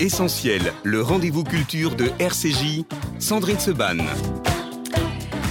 Essentiel, le rendez-vous culture de RCJ, Sandrine Seban.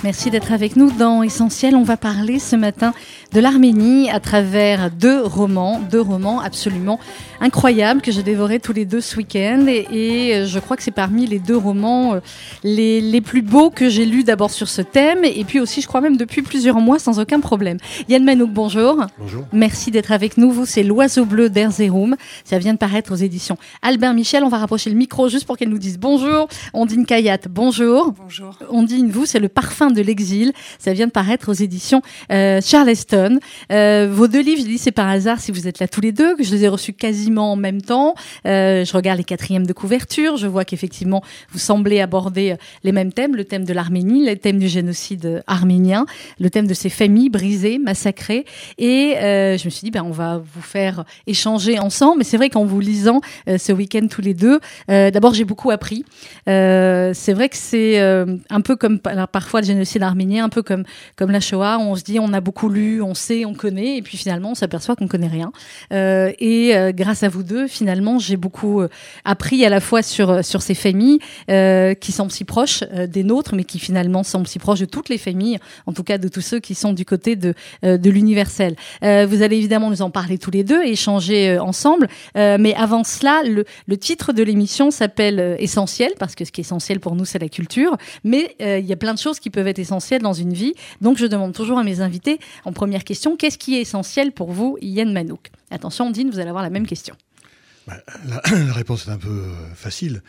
Merci d'être avec nous dans Essentiel. On va parler ce matin de l'Arménie à travers deux romans, deux romans absolument incroyables que j'ai dévorés tous les deux ce week-end. Et, euh, je crois que c'est parmi les deux romans euh, les, les plus beaux que j'ai lus d'abord sur ce thème et puis aussi, je crois même depuis plusieurs mois sans aucun problème. Yann Manouk, bonjour. Bonjour. Merci d'être avec nous. Vous, c'est L'Oiseau bleu d'Erzerum. Ça vient de paraître aux éditions Albert Michel. On va rapprocher le micro juste pour qu'elle nous dise bonjour. Ondine Kayat, bonjour. Bonjour. Ondine, vous, c'est Le Parfum de l'exil. Ça vient de paraître aux éditions euh, Charleston. Euh, vos deux livres, je dis c'est par hasard si vous êtes là tous les deux, que je les ai reçus quasiment en même temps. Euh, je regarde les quatrièmes de couverture, je vois qu'effectivement vous semblez aborder euh, les mêmes thèmes, le thème de l'Arménie, le thème du génocide euh, arménien, le thème de ces familles brisées, massacrées. Et je me suis dit, ben on va vous faire échanger ensemble. Mais c'est vrai qu'en vous lisant ce week-end tous les deux, d'abord j'ai beaucoup appris. C'est vrai que c'est un peu comme parfois le génocide arménien, un peu comme comme la Shoah. On se dit on a beaucoup lu, on sait, on connaît, et puis finalement on s'aperçoit qu'on connaît rien. Et euh, à vous deux, finalement, j'ai beaucoup euh, appris à la fois sur sur ces familles euh, qui semblent si proches euh, des nôtres, mais qui finalement semblent si proches de toutes les familles, en tout cas de tous ceux qui sont du côté de euh, de l'universel. Euh, vous allez évidemment nous en parler tous les deux, échanger euh, ensemble. Euh, mais avant cela, le, le titre de l'émission s'appelle euh, Essentiel, parce que ce qui est essentiel pour nous, c'est la culture. Mais euh, il y a plein de choses qui peuvent être essentielles dans une vie. Donc je demande toujours à mes invités, en première question, qu'est-ce qui est essentiel pour vous, Yann Manouk? Attention, Dine, vous allez avoir la même question. Bah, la, la réponse est un peu facile.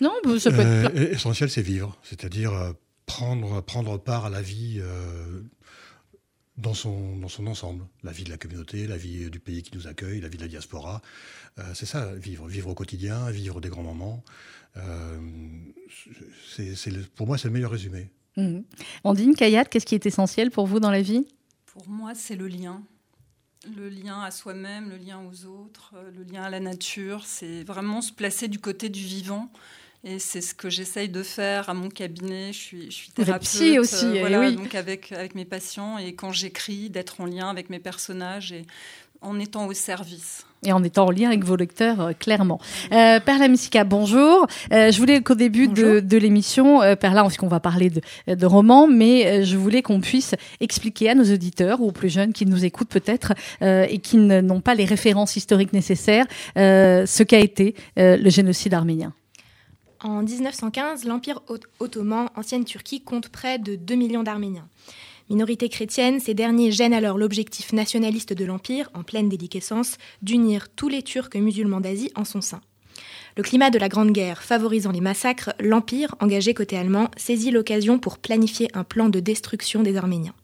Non, bah, ça peut être... Euh, essentiel, c'est vivre, c'est-à-dire euh, prendre, prendre part à la vie euh, dans, son, dans son ensemble. La vie de la communauté, la vie du pays qui nous accueille, la vie de la diaspora. Euh, c'est ça, vivre. Vivre au quotidien, vivre des grands moments. Euh, c'est, c'est le- pour moi, c'est le meilleur résumé. Mhm. Ondine, Kayat, qu'est-ce qui est essentiel pour vous dans la vie? Pour moi, c'est le lien. Le lien à soi-même, le lien aux autres, euh, le lien à la nature. C'est vraiment se placer du côté du vivant. Et c'est ce que j'essaye de faire à mon cabinet. Je suis, je thérapeute. psy aussi, euh, eh voilà, oui. donc avec, avec mes patients. Et quand j'écris, d'être en lien avec mes personnages et en étant au service. et en étant en lien avec vos lecteurs, euh, clairement. Euh, Perla Messica, bonjour. Euh, je voulais qu'au début de, Bonjour. de l'émission, euh, Perla, parce qu'on va parler de, de romans, mais euh, je voulais qu'on puisse expliquer à nos auditeurs ou aux plus jeunes qui nous écoutent peut-être euh, et qui n'ont pas les références historiques nécessaires, euh, ce qu'a été euh, le génocide arménien. En 1915, l'Empire ot- ottoman, ancienne Turquie, compte près de 2 millions d'Arméniens. Minorité chrétienne, ces derniers gênent alors l'objectif nationaliste de l'Empire, en pleine déliquescence, d'unir tous les Turcs musulmans d'Asie en son sein. Le climat de la Grande Guerre favorisant les massacres, l'Empire, engagé côté allemand, saisit l'occasion pour planifier un plan de destruction des Arméniens.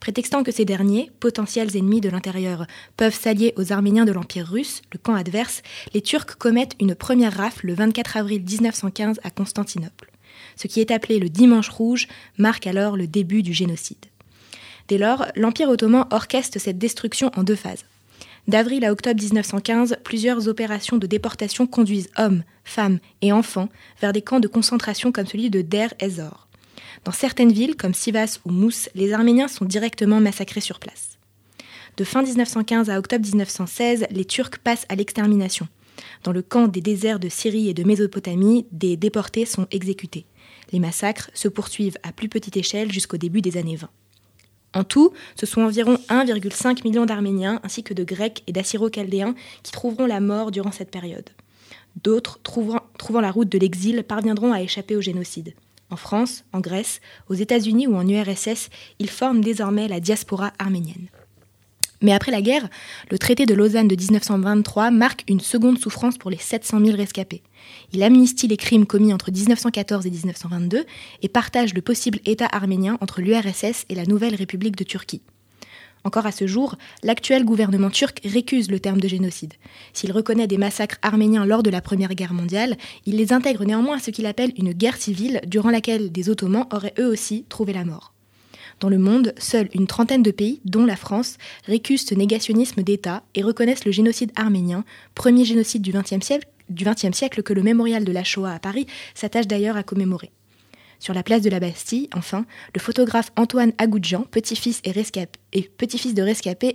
Prétextant que ces derniers, potentiels ennemis de l'intérieur, peuvent s'allier aux Arméniens de l'Empire russe, le camp adverse, les Turcs commettent une première rafle le 24 avril 1915 à Constantinople. Ce qui est appelé le Dimanche rouge marque alors le début du génocide. Dès lors, l'Empire ottoman orchestre cette destruction en deux phases. D'avril à octobre 1915, plusieurs opérations de déportation conduisent hommes, femmes et enfants vers des camps de concentration comme celui de Der ez-Zor. Dans certaines villes, comme Sivas ou Mousse, les Arméniens sont directement massacrés sur place. De fin 1915 à octobre 1916, les Turcs passent à l'extermination. Dans le camp des déserts de Syrie et de Mésopotamie, des déportés sont exécutés. Les massacres se poursuivent à plus petite échelle jusqu'au début des années 20. En tout, ce sont environ 1,5 million d'Arméniens ainsi que de Grecs et d'Assyro-Chaldéens qui trouveront la mort durant cette période. D'autres, trouvant, trouvant la route de l'exil, parviendront à échapper au génocide. En France, en Grèce, aux États-Unis ou en URSS, ils forment désormais la diaspora arménienne. Mais après la guerre, le traité de Lausanne de 1923 marque une seconde souffrance pour les 700 000 rescapés. Il amnistie les crimes commis entre 1914 et 1922 et partage le possible État arménien entre l'URSS et la nouvelle République de Turquie. Encore à ce jour, l'actuel gouvernement turc récuse le terme de génocide. S'il reconnaît des massacres arméniens lors de la Première Guerre mondiale, il les intègre néanmoins à ce qu'il appelle une guerre civile durant laquelle des Ottomans auraient eux aussi trouvé la mort. Dans le monde, seule une trentaine de pays, dont la France, récusent ce négationnisme d'État et reconnaissent le génocide arménien, premier génocide du XXe siècle, que le mémorial de la Shoah à Paris s'attache d'ailleurs à commémorer. Sur la place de la Bastille, enfin, le photographe Antoine Agoudjan, petit-fils et, et petit-fils de rescapé,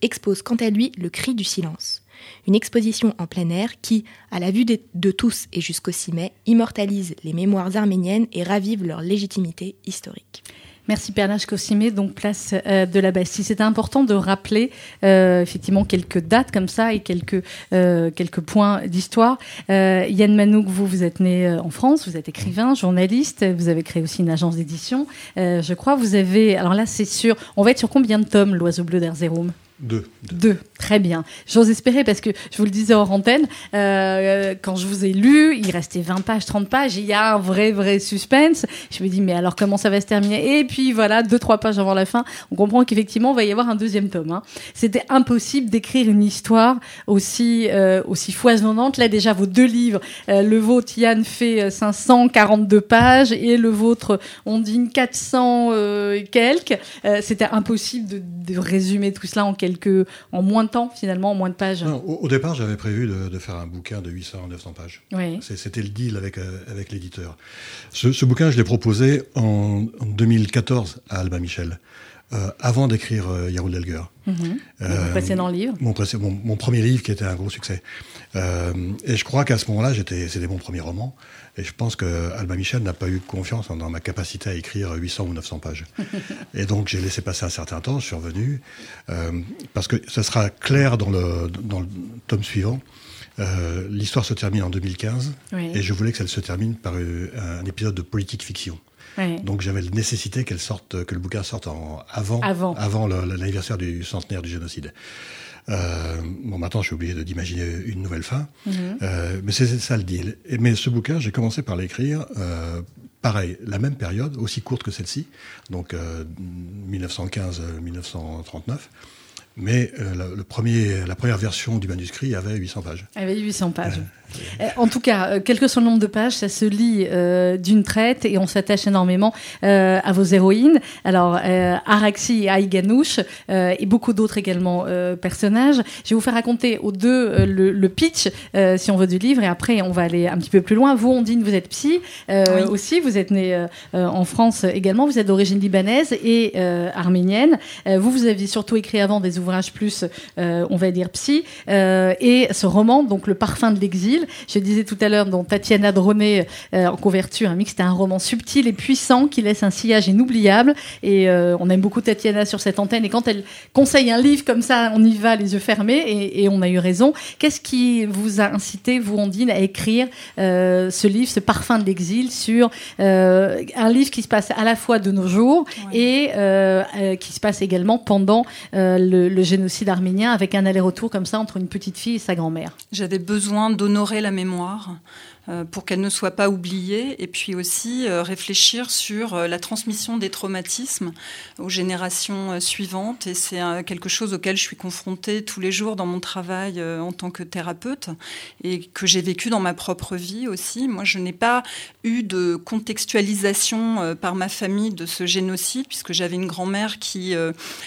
expose quant à lui le cri du silence. Une exposition en plein air qui, à la vue de, tous et jusqu'au 6 mai, immortalise les mémoires arméniennes et ravive leur légitimité historique. Merci Pernache Cossimé, donc place euh, de la Bastille. C'était important de rappeler euh, effectivement quelques dates comme ça et quelques euh, quelques points d'histoire. Yann Manouk, vous vous êtes né en France, vous êtes écrivain, journaliste, vous avez créé aussi une agence d'édition. je crois vous avez alors là c'est sûr, on va être sur combien de tomes l'Oiseau bleu d'Erzerum deux. Deux. Très bien. J'ose espérer parce que je vous le disais hors antenne, euh, quand je vous ai lu, il restait 20 pages, 30 pages, il y a un vrai, vrai suspense. Je me dis, mais alors comment ça va se terminer? Et puis voilà, deux, trois pages avant la fin, on comprend qu'effectivement, il va y avoir un deuxième tome. Hein. C'était impossible d'écrire une histoire aussi, euh, aussi foisonnante. Là, déjà, vos deux livres, euh, le vôtre, Yann, fait 542 pages et le vôtre, on dit 400 et quelques. C'était impossible de résumer tout cela en quelques, en moins de temps finalement, en moins de pages. au, départ, j'avais prévu de, faire un bouquin de 800 900 pages. C'était le deal avec, euh, avec l'éditeur. Ce, bouquin, je l'ai proposé en, 2014 à Alba Michel. Euh, avant d'écrire euh, Delger. Mhm. mon précédent livre. Mon, mon, premier livre qui était un gros succès. Et je crois qu'à ce moment-là, c'était mon premier roman. Et je pense que Alba Michel n'a pas eu confiance dans ma capacité à écrire 800 ou 900 pages. et donc j'ai laissé passer un certain temps, je suis revenu, euh, parce que ça sera clair dans le, dans le tome suivant. Euh, l'histoire se termine en 2015 et je voulais que ça se termine par euh, un épisode de politique fiction. Donc j'avais la nécessité qu'elle sorte, que le bouquin sorte en, avant, avant. avant l'anniversaire du centenaire du génocide. Euh, bon, maintenant, je suis obligé d'imaginer une nouvelle fin. Mhm. Euh, mais c'est ça le deal. Et, mais ce bouquin, j'ai commencé par l'écrire, euh, pareil, la même période, aussi courte que celle-ci, donc 1915-1939. Mais le premier, la première version du manuscrit avait 800 pages. Avait 800 pages. Euh, en tout cas, euh, quel que soit le nombre de pages, ça se lit euh, d'une traite et on s'attache énormément à vos héroïnes. Alors, Araxi et Aïganouche et beaucoup d'autres également personnages. Je vais vous faire raconter aux deux le, pitch, si on veut, du livre et après on va aller un petit peu plus loin. Vous, Ondine, vous êtes psy aussi, vous êtes née en France également, vous êtes d'origine libanaise et arménienne. vous, vous aviez surtout écrit avant des ouvrages plus, on va dire, psy. et ce roman, donc Le parfum de l'exil, je disais tout à l'heure, dont Tatiana Droné euh, en couverture, un mix, c'était un roman subtil et puissant qui laisse un sillage inoubliable. Et euh, on aime beaucoup Tatiana sur cette antenne. Et quand elle conseille un livre comme ça, on y va les yeux fermés et, on a eu raison. Qu'est-ce qui vous a incité, vous, Ondine, à écrire euh, ce livre, ce parfum de l'exil, sur un livre qui se passe à la fois de nos jours et qui se passe également pendant le, le génocide arménien, avec un aller-retour comme ça entre une petite fille et sa grand-mère? J'avais besoin d'honorer la mémoire pour qu'elle ne soit pas oubliée, et puis aussi euh, réfléchir sur euh, la transmission des traumatismes aux générations suivantes. Et c'est quelque chose auquel je suis confrontée tous les jours dans mon travail en tant que thérapeute et que j'ai vécu dans ma propre vie aussi. Moi, je n'ai pas eu de contextualisation par ma famille de ce génocide, puisque j'avais une grand-mère qui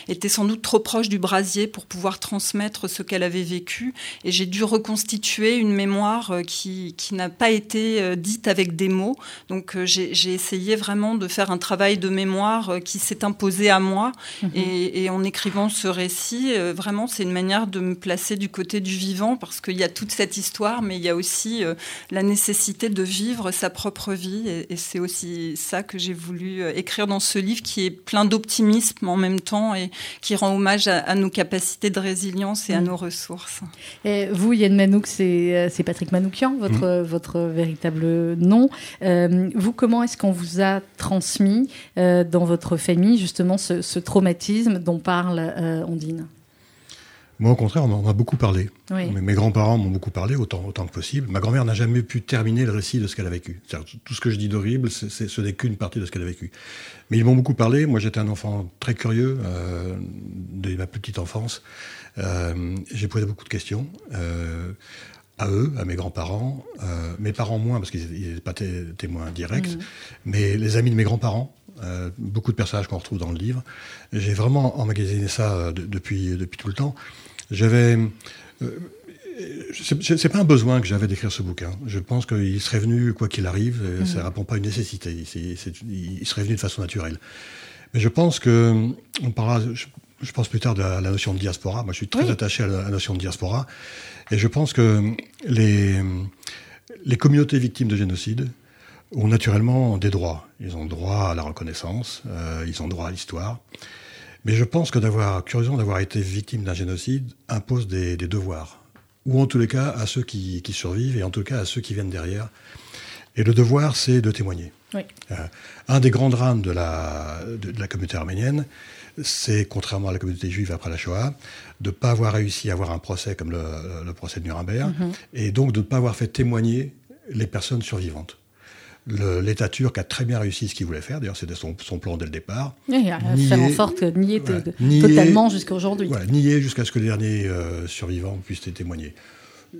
était sans doute trop proche du brasier pour pouvoir transmettre ce qu'elle avait vécu, et j'ai dû reconstituer une mémoire qui, qui n'a pas été euh, dite avec des mots. Donc euh, j'ai essayé vraiment de faire un travail de mémoire euh, qui s'est imposé à moi. Mhm. Et, en écrivant ce récit, vraiment, c'est une manière de me placer du côté du vivant parce qu'il y a toute cette histoire, mais il y a aussi la nécessité de vivre sa propre vie. Et, c'est aussi ça que j'ai voulu écrire dans ce livre qui est plein d'optimisme en même temps et qui rend hommage à, nos capacités de résilience et à mhm. nos ressources. Et vous, Yann Manouk, c'est Patrick Manoukian, votre, mhm. votre véritable nom. Euh, vous, comment est-ce qu'on vous a transmis euh, dans votre famille justement ce, traumatisme dont parle euh, Ondine? Moi, au contraire, on en a beaucoup parlé. Mes, grands-parents m'ont beaucoup parlé, autant, autant que possible. Ma grand-mère n'a jamais pu terminer le récit de ce qu'elle a vécu. Tout ce que je dis d'horrible, ce n'est qu'une partie de ce qu'elle a vécu. Mais ils m'ont beaucoup parlé. Moi, j'étais un enfant très curieux euh, de ma petite enfance. Euh, J'ai posé beaucoup de questions. Euh, à eux, à mes grands-parents, euh, mes parents moins parce qu'ils n'étaient pas témoins directs, mmh. mais les amis de mes grands-parents, euh, beaucoup de personnages qu'on retrouve dans le livre. J'ai vraiment emmagasiné ça euh, depuis, depuis tout le temps. J'avais c'est pas un besoin que j'avais d'écrire ce bouquin. Je pense qu'il serait venu, quoi qu'il arrive, mmh. ça ne répond pas à une nécessité. il serait venu de façon naturelle. Mais je pense que, on parlera, je, pense plus tard de la, notion de diaspora. Moi, je suis très attaché à la, notion de diaspora. Et je pense que les, les communautés victimes de génocide ont naturellement des droits. Ils ont droit à la reconnaissance, euh, ils ont droit à l'histoire. Mais je pense que d'avoir, curieusement, d'avoir été victime d'un génocide impose des, devoirs. Ou en tous les cas à ceux qui, qui, survivent et en tout cas à ceux qui viennent derrière. Et le devoir, c'est de témoigner. Oui. Euh, un des grands drames de la, de, la communauté arménienne, c'est, contrairement à la communauté juive après la Shoah, de ne pas avoir réussi à avoir un procès comme le, procès de Nuremberg, mm-hmm. et donc de ne pas avoir fait témoigner les personnes survivantes. L'État turc a très bien réussi ce qu'il voulait faire, d'ailleurs c'était son, plan dès le départ. Oui, faire en sorte de nier, totalement jusqu'à aujourd'hui. Voilà, nier jusqu'à ce que les derniers euh, survivants puissent témoigner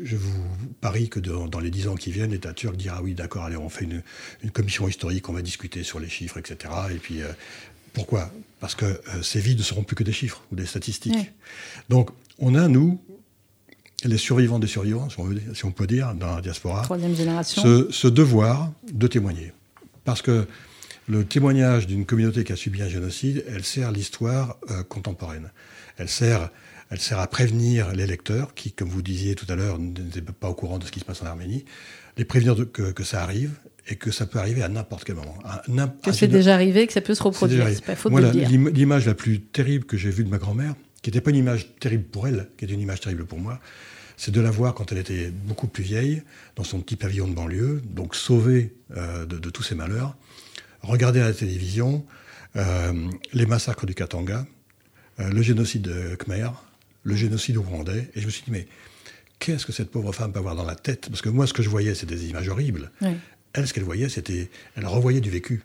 je vous parie que dans, les dix ans qui viennent, l'État turc dira oui, d'accord, allez, on fait une, commission historique, on va discuter sur les chiffres, etc. Et puis, euh, pourquoi? Parce que euh, ces vies ne seront plus que des chiffres ou des statistiques. Donc, on a, nous, les survivants des survivants, si on, peut dire, dans la diaspora, Ce, devoir de témoigner. Parce que le témoignage d'une communauté qui a subi un génocide, elle sert l'histoire euh, contemporaine. Elle sert elle sert à prévenir les lecteurs qui, comme vous disiez tout à l'heure, n'étaient pas au courant de ce qui se passe en Arménie, les prévenir que, ça arrive et que ça peut arriver à n'importe quel moment. que c'est déjà arrivé, que ça peut se reproduire. C'est pas faute de dire. L'image la plus terrible que j'ai vue de ma grand-mère, qui n'était pas une image terrible pour elle, qui était une image terrible pour moi, c'est de la voir quand elle était beaucoup plus vieille, dans son petit pavillon de banlieue, donc sauvée euh, de, tous ses malheurs, regarder à la télévision euh, les massacres du Katanga, euh, le génocide de Khmer, le génocide rwandais. Et je me suis dit, mais qu'est-ce que cette pauvre femme peut avoir dans la tête? Parce que moi, ce que je voyais, c'était des images horribles. Elle, ce qu'elle voyait, c'était. Elle revoyait du vécu.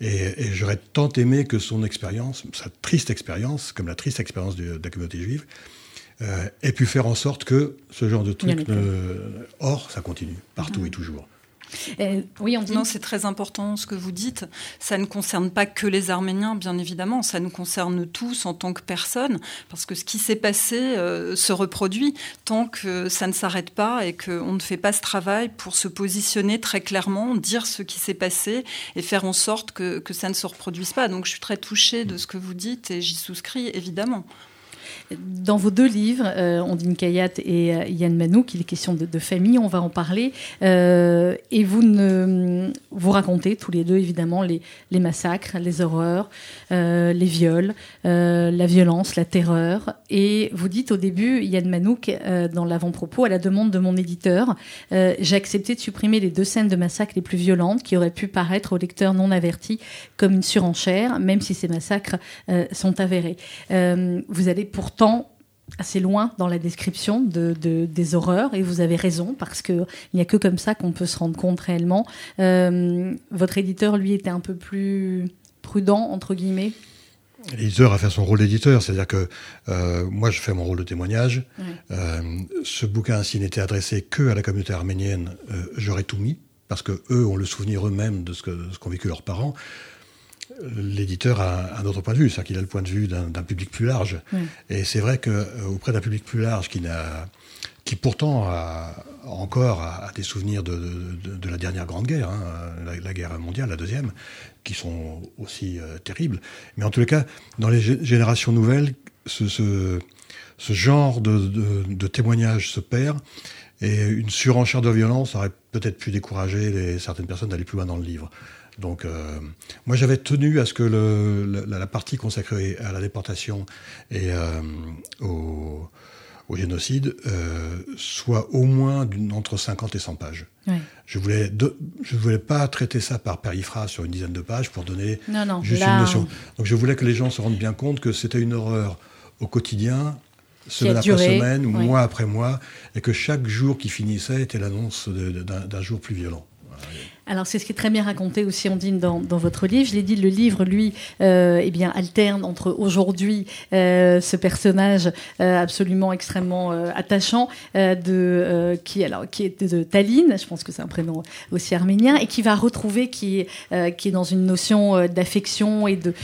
Et, j'aurais tant aimé que son expérience, sa triste expérience, comme la triste expérience de, la communauté juive, euh, ait pu faire en sorte que ce genre de truc. Or, ça continue, partout et toujours. Euh, oui. Non, c'est très important ce que vous dites. Ça ne concerne pas que les Arméniens, bien évidemment. Ça nous concerne tous en tant que personnes, parce que ce qui s'est passé euh, se reproduit tant que ça ne s'arrête pas et qu'on ne fait pas ce travail pour se positionner très clairement, dire ce qui s'est passé et faire en sorte que, que ça ne se reproduise pas. Donc, je suis très touchée de ce que vous dites et j'y souscris évidemment. Dans vos deux livres, euh, Ondine Kayat et euh, Yann Manou, qu'il est question de, famille, on va en parler. Euh, et vous, vous racontez tous les deux, évidemment, les, les massacres, les horreurs, les viols, la violence, la terreur. Et vous dites au début, Yann Manouk, dans l'avant-propos, à la demande de mon éditeur, j'ai accepté de supprimer les deux scènes de massacres les plus violentes qui auraient pu paraître aux lecteurs non avertis comme une surenchère, même si ces massacres sont avérés. vous allez pourtant assez loin dans la description de, des horreurs, et vous avez raison, parce qu'il n'y a que comme ça qu'on peut se rendre compte réellement. Euh, votre éditeur, lui, était un peu plus prudent, entre guillemets? L'éditeur a fait son rôle d'éditeur, c'est-à-dire que euh, moi je fais mon rôle de témoignage. Euh, ce bouquin, s'il n'était adressé que à la communauté arménienne, j'aurais tout mis, parce que eux ont le souvenir eux-mêmes de ce qu'ont vécu leurs parents l'éditeur a un autre point de vue, c'est-à-dire qu'il a le point de vue d'un public plus large. Et c'est vrai qu'auprès euh, d'un public plus large qui, qui pourtant a encore a, des souvenirs de, la dernière grande guerre, hein, la, guerre mondiale, la deuxième, qui sont aussi euh, terribles. Mais en tous les cas, dans les générations nouvelles, ce, genre de, témoignage se perd. Et une surenchère de violence aurait peut-être pu décourager certaines personnes d'aller plus loin dans le livre. Donc, euh, moi, j'avais tenu à ce que la, partie consacrée à la déportation et euh, au, génocide euh, soit au moins entre 50 et 100 pages. Je voulais, je voulais pas traiter ça par périphrase sur une dizaine de pages pour donner juste une notion. Donc, je voulais que les gens se rendent bien compte que c'était une horreur au quotidien, semaine après semaine, mois après mois, et que chaque jour qui finissait était l'annonce d'un jour plus violent. Alors c'est ce qui est très bien raconté aussi, Ondine, dans, dans votre livre. Je l'ai dit, le livre, lui, euh, eh bien, alterne entre aujourd'hui euh, ce personnage euh, absolument extrêmement attachant de qui alors qui est de, Taline, je pense que c'est un prénom aussi arménien, et qui va retrouver qui est dans une notion d'affection et de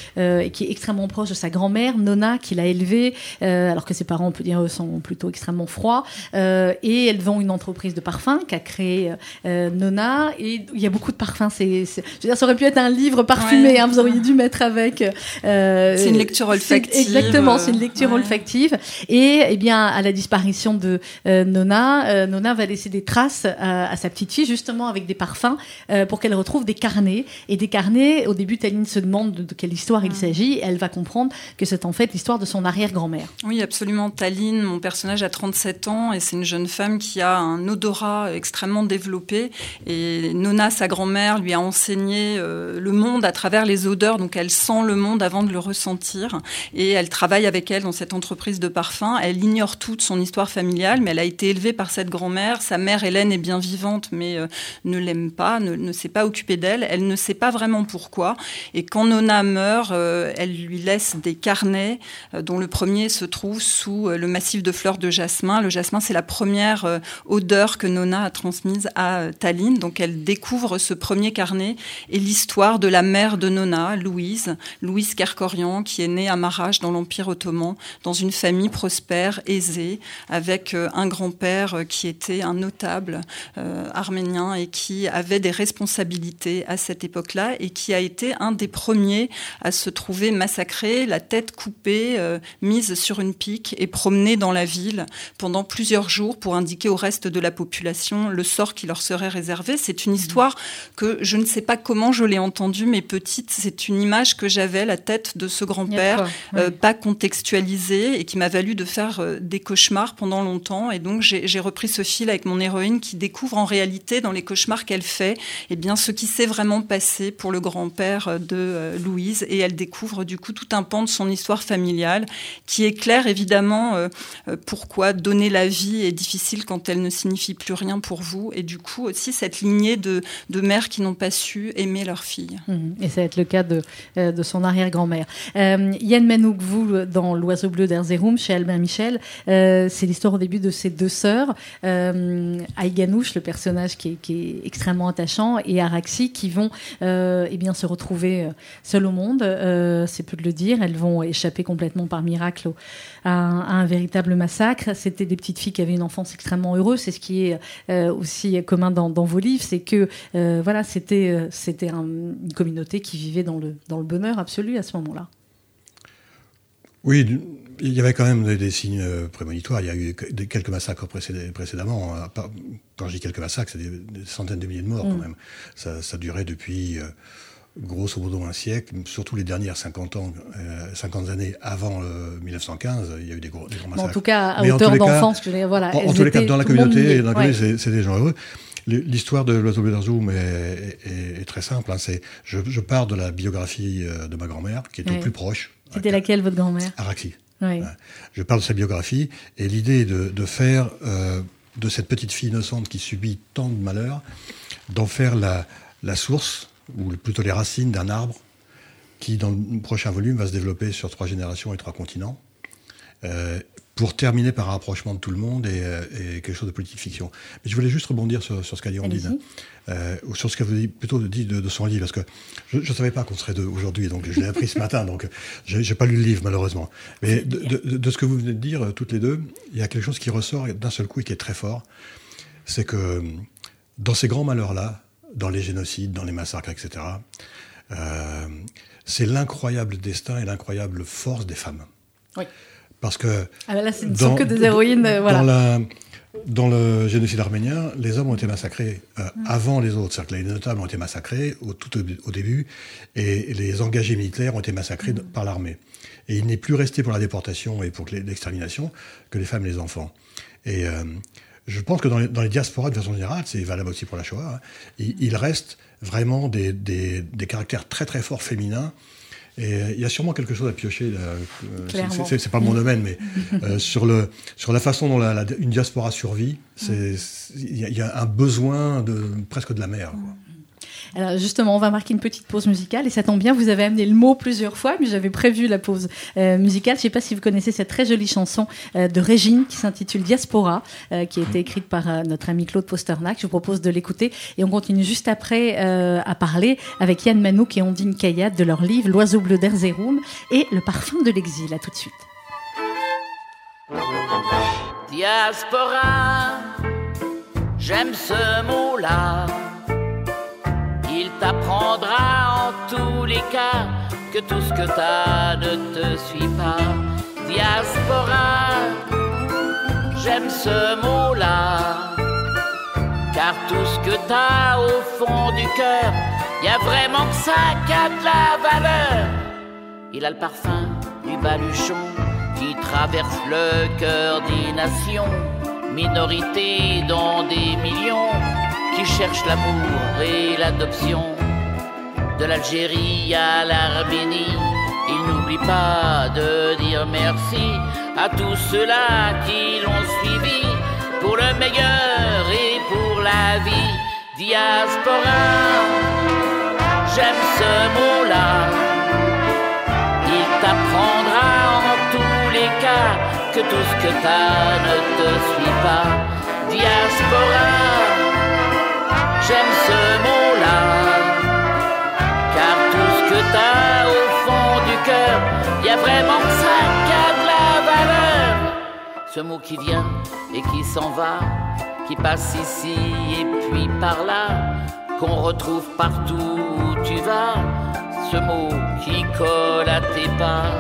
qui est extrêmement proche de sa grand-mère Nona, qui l'a élevée, alors que ses parents, on peut dire, sont plutôt extrêmement froids, et elles vont une entreprise de parfum qu'a créé Nona, et il y a beaucoup de parfums. C'est, je veux dire, ça aurait pu être un livre parfumé. Ouais. Hein, vous auriez dû mettre avec. Euh, c'est une lecture olfactive. Exactement, c'est une lecture ouais. olfactive. Et eh bien, à la disparition de euh, Nona, euh, Nona va laisser des traces à, à, sa petite fille, justement avec des parfums, euh, pour qu'elle retrouve des carnets. Et des carnets, au début, Taline se demande de, de quelle histoire ouais. il s'agit. Elle va comprendre que c'est en fait l'histoire de son arrière-grand-mère. Oui, absolument. Taline, mon personnage a 37 ans et c'est une jeune femme qui a un odorat extrêmement développé. Et Nona, sa grand-mère, lui a enseigné euh, le monde à travers les odeurs, donc elle sent le monde avant de le ressentir. Et elle travaille avec elle dans cette entreprise de parfums. Elle ignore toute son histoire familiale, mais elle a été élevée par cette grand-mère. Sa mère, Hélène, est bien vivante, mais euh, ne l'aime pas, ne, ne s'est pas occupée d'elle. Elle ne sait pas vraiment pourquoi. Et quand Nona meurt, euh, elle lui laisse des carnets, dont le premier se trouve sous le massif de fleurs de jasmin. Le jasmin, c'est la première odeur que Nona a transmise à Taline. Donc elle découvre ce premier carnet et l'histoire de la mère de Nona, Louise, Louise Kerkorian, qui est née à Marach dans l'Empire ottoman, dans une famille prospère, aisée, avec un grand-père qui était un notable euh, arménien et qui avait des responsabilités à cette époque-là et qui a été un des premiers à se trouver massacré, la tête coupée, euh, mise sur une pique et promenée dans la ville pendant plusieurs jours pour indiquer au reste de la population le sort qui leur serait réservé. C'est une histoire que je ne sais pas comment je l'ai entendue, mais petite, c'est une image que j'avais, la tête de ce grand-père, euh, pas contextualisée et qui m'a valu de faire euh, des cauchemars pendant longtemps. Et donc j'ai repris ce fil avec mon héroïne qui découvre en réalité dans les cauchemars qu'elle fait, eh bien ce qui s'est vraiment passé pour le grand-père de euh, Louise. Et elle découvre du coup tout un pan de son histoire familiale qui éclaire évidemment pourquoi donner la vie est difficile quand elle ne signifie plus rien pour vous. Et du coup aussi cette lignée de, de mères qui n'ont pas su aimer leur fille. Mmh. Et ça va être le cas de, euh, son arrière-grand-mère. Euh, Yann Manouk, vous, dans L'Oiseau bleu d'Erzerum, chez Albin Michel, euh, c'est l'histoire au début de ses deux sœurs, euh, Aïganouche, le personnage qui est, extrêmement attachant, et Araxi, qui vont eh bien, se retrouver seules au monde, c'est peu de le dire. Elles vont échapper complètement par miracle à, un, véritable massacre. C'était des petites filles qui avaient une enfance extrêmement heureuse. C'est ce qui est aussi commun dans, dans, vos livres, c'est que euh, voilà, c'était c'était un, une communauté qui vivait dans le, dans le bonheur absolu à ce moment-là. Oui, il y avait quand même des, des, signes prémonitoires. Il y a eu des, quelques massacres précédé, précédemment. Quand je dis quelques massacres, c'est des, des, centaines de milliers de morts mmh. quand même. Ça, ça durait depuis euh, grosso modo un siècle, surtout les dernières 50 ans, euh, 50 années avant euh, 1915, il y a eu des gros, des gros massacres. Bon, en tout cas, à Mais hauteur d'enfance, voilà. En, en tous les cas, dans la communauté, dans la communauté, c'est des gens heureux. L'histoire de l'oiseau d'Arzoum est, est, est, très simple. Hein. Je, je, pars de la biographie euh, de ma grand-mère, qui est oui. au plus proche. C'était laquelle, votre grand-mère? Araxi. Oui. Je parle de sa biographie, et l'idée de, de, faire euh, de cette petite fille innocente qui subit tant de malheurs, d'en faire la, la source, ou plutôt les racines d'un arbre, qui, dans le prochain volume, va se développer sur trois générations et trois continents. Euh, pour terminer par un rapprochement de tout le monde et, euh, et, quelque chose de politique fiction. Mais je voulais juste rebondir sur, sur ce qu'a dit Ondine, euh, ou sur ce qu'elle dit, plutôt dit de, de, son livre, parce que je ne savais pas qu'on serait deux aujourd'hui, donc je l'ai appris ce matin, donc je n'ai pas lu le livre malheureusement. Mais de, de, de, ce que vous venez de dire, euh, toutes les deux, il y a quelque chose qui ressort d'un seul coup et qui est très fort, c'est que dans ces grands malheurs-là, dans les génocides, dans les massacres, etc., euh, c'est l'incroyable destin et l'incroyable force des femmes. Oui. Parce que. Ah là, ce ne sont que des héroïnes. Euh, voilà. Dans, la, dans, le génocide arménien, les hommes ont été massacrés euh, mmh. avant les autres. C'est-à-dire que les notables ont été massacrés au, tout au, au, début et les engagés militaires ont été massacrés mmh. par l'armée. Et il n'est plus resté pour la déportation et pour l'extermination que les femmes et les enfants. Et euh, je pense que dans les, dans les, diasporas, de façon générale, c'est valable aussi pour la Shoah, hein, il, il, reste vraiment des, des, des, caractères très très forts féminins et il y a sûrement quelque chose à piocher. C'est pas mon domaine, mais euh, sur, le, sur la façon dont la, la, une diaspora survit, il y, y, a un besoin de presque de la mer. Quoi. Alors justement, on va marquer une petite pause musicale et ça tombe bien, vous avez amené le mot plusieurs fois, mais j'avais prévu la pause euh, musicale. Je ne sais pas si vous connaissez cette très jolie chanson euh, de Régine qui s'intitule Diaspora, euh, qui a été écrite par notre ami Claude Posternac. Je vous propose de l'écouter et on continue juste après à parler avec Yann Manouk et Ondine Kayat de leur livre L'oiseau bleu d'Erzeroum et le parfum de l'exil. À tout de suite. Diaspora, j'aime ce mot-là il t'apprendra en tous les cas que tout ce que t'as ne te suit pas. Diaspora, j'aime ce mot-là. Car tout ce que t'as au fond du cœur, y a vraiment que ça qui a de la valeur. Il a le parfum du baluchon qui traverse le cœur des nations, minorité dans des millions qui cherche l'amour et l'adoption. De l'Algérie à l'Arménie, il n'oublie pas de dire merci à tous ceux-là qui l'ont suivi pour le meilleur et pour la vie. Diaspora, j'aime ce mot-là. Il t'apprendra en tous les cas que tout ce que t'as ne te suit pas. Diaspora ce mot-là. Car tout ce que t'as au fond du cœur, y a vraiment ça qui a de la valeur. Ce mot qui vient et qui s'en va, qui passe ici et puis par là, qu'on retrouve partout où tu vas. Ce mot qui colle à tes pas,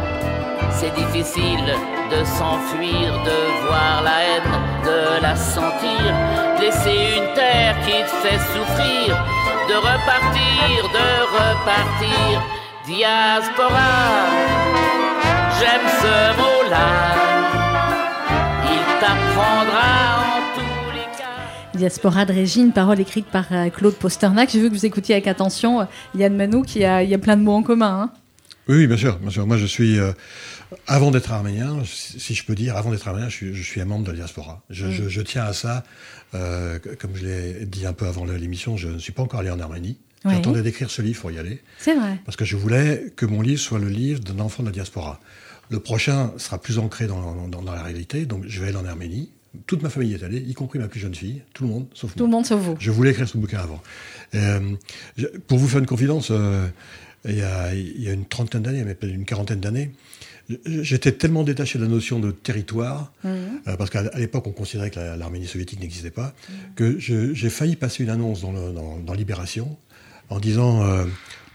c'est difficile de s'enfuir, de voir la haine, de la sentir, laisser une terre qui te fait souffrir, de repartir, de repartir, diaspora, j'aime ce mot-là, il t'apprendra en tous les cas. Diaspora de Régine, parole écrite par euh, Claude Posternac. J'ai vu que vous écoutiez avec attention euh, Yann Manou, qui a, il y a plein de mots en commun. Hein. Oui, bien sûr, bien sûr. Moi, je suis, euh, avant d'être arménien, si je peux dire, avant d'être arménien, je suis, je suis, un membre de la diaspora. Je, je, je tiens à ça. Euh, comme je l'ai dit un peu avant l'émission, je ne suis pas encore allé en Arménie. Oui. J'attendais d'écrire ce livre pour y aller. C'est vrai. Parce que je voulais que mon livre soit le livre d'un enfant de la diaspora. Le prochain sera plus ancré dans, dans, dans, la réalité, donc je vais aller en Arménie. Toute ma famille est allée, y compris ma plus jeune fille, tout le monde, sauf tout moi. Tout le monde sauf vous. Je voulais écrire ce bouquin avant. Euh, pour vous faire une confidence, il y, a, il y a une trentaine d'années, mais peut-être une quarantaine d'années, J'étais tellement détaché de la notion de territoire, mmh. euh, parce qu'à l'époque on considérait que l'Arménie soviétique n'existait pas, mmh. que j'ai failli passer une annonce dans, le, dans, dans Libération en disant euh,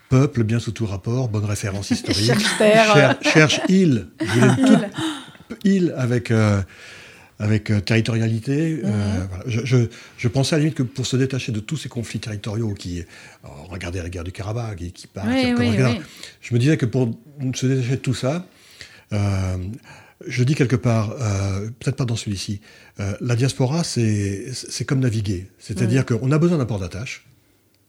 peuple bien sous tout rapport, bonne référence historique, cherche, cherche île, île avec euh, avec euh, territorialité. Mmh. Euh, voilà. je, je, je, pensais à la limite que pour se détacher de tous ces conflits territoriaux qui, regardez la guerre du Karabakh, qui, qui part, oui, qui oui, oui. je me disais que pour se détacher de tout ça, euh, je dis quelque part, peut-être pas dans celui-ci, la diaspora, c'est comme naviguer. C'est-à-dire mmh. qu'on a besoin d'un port d'attache,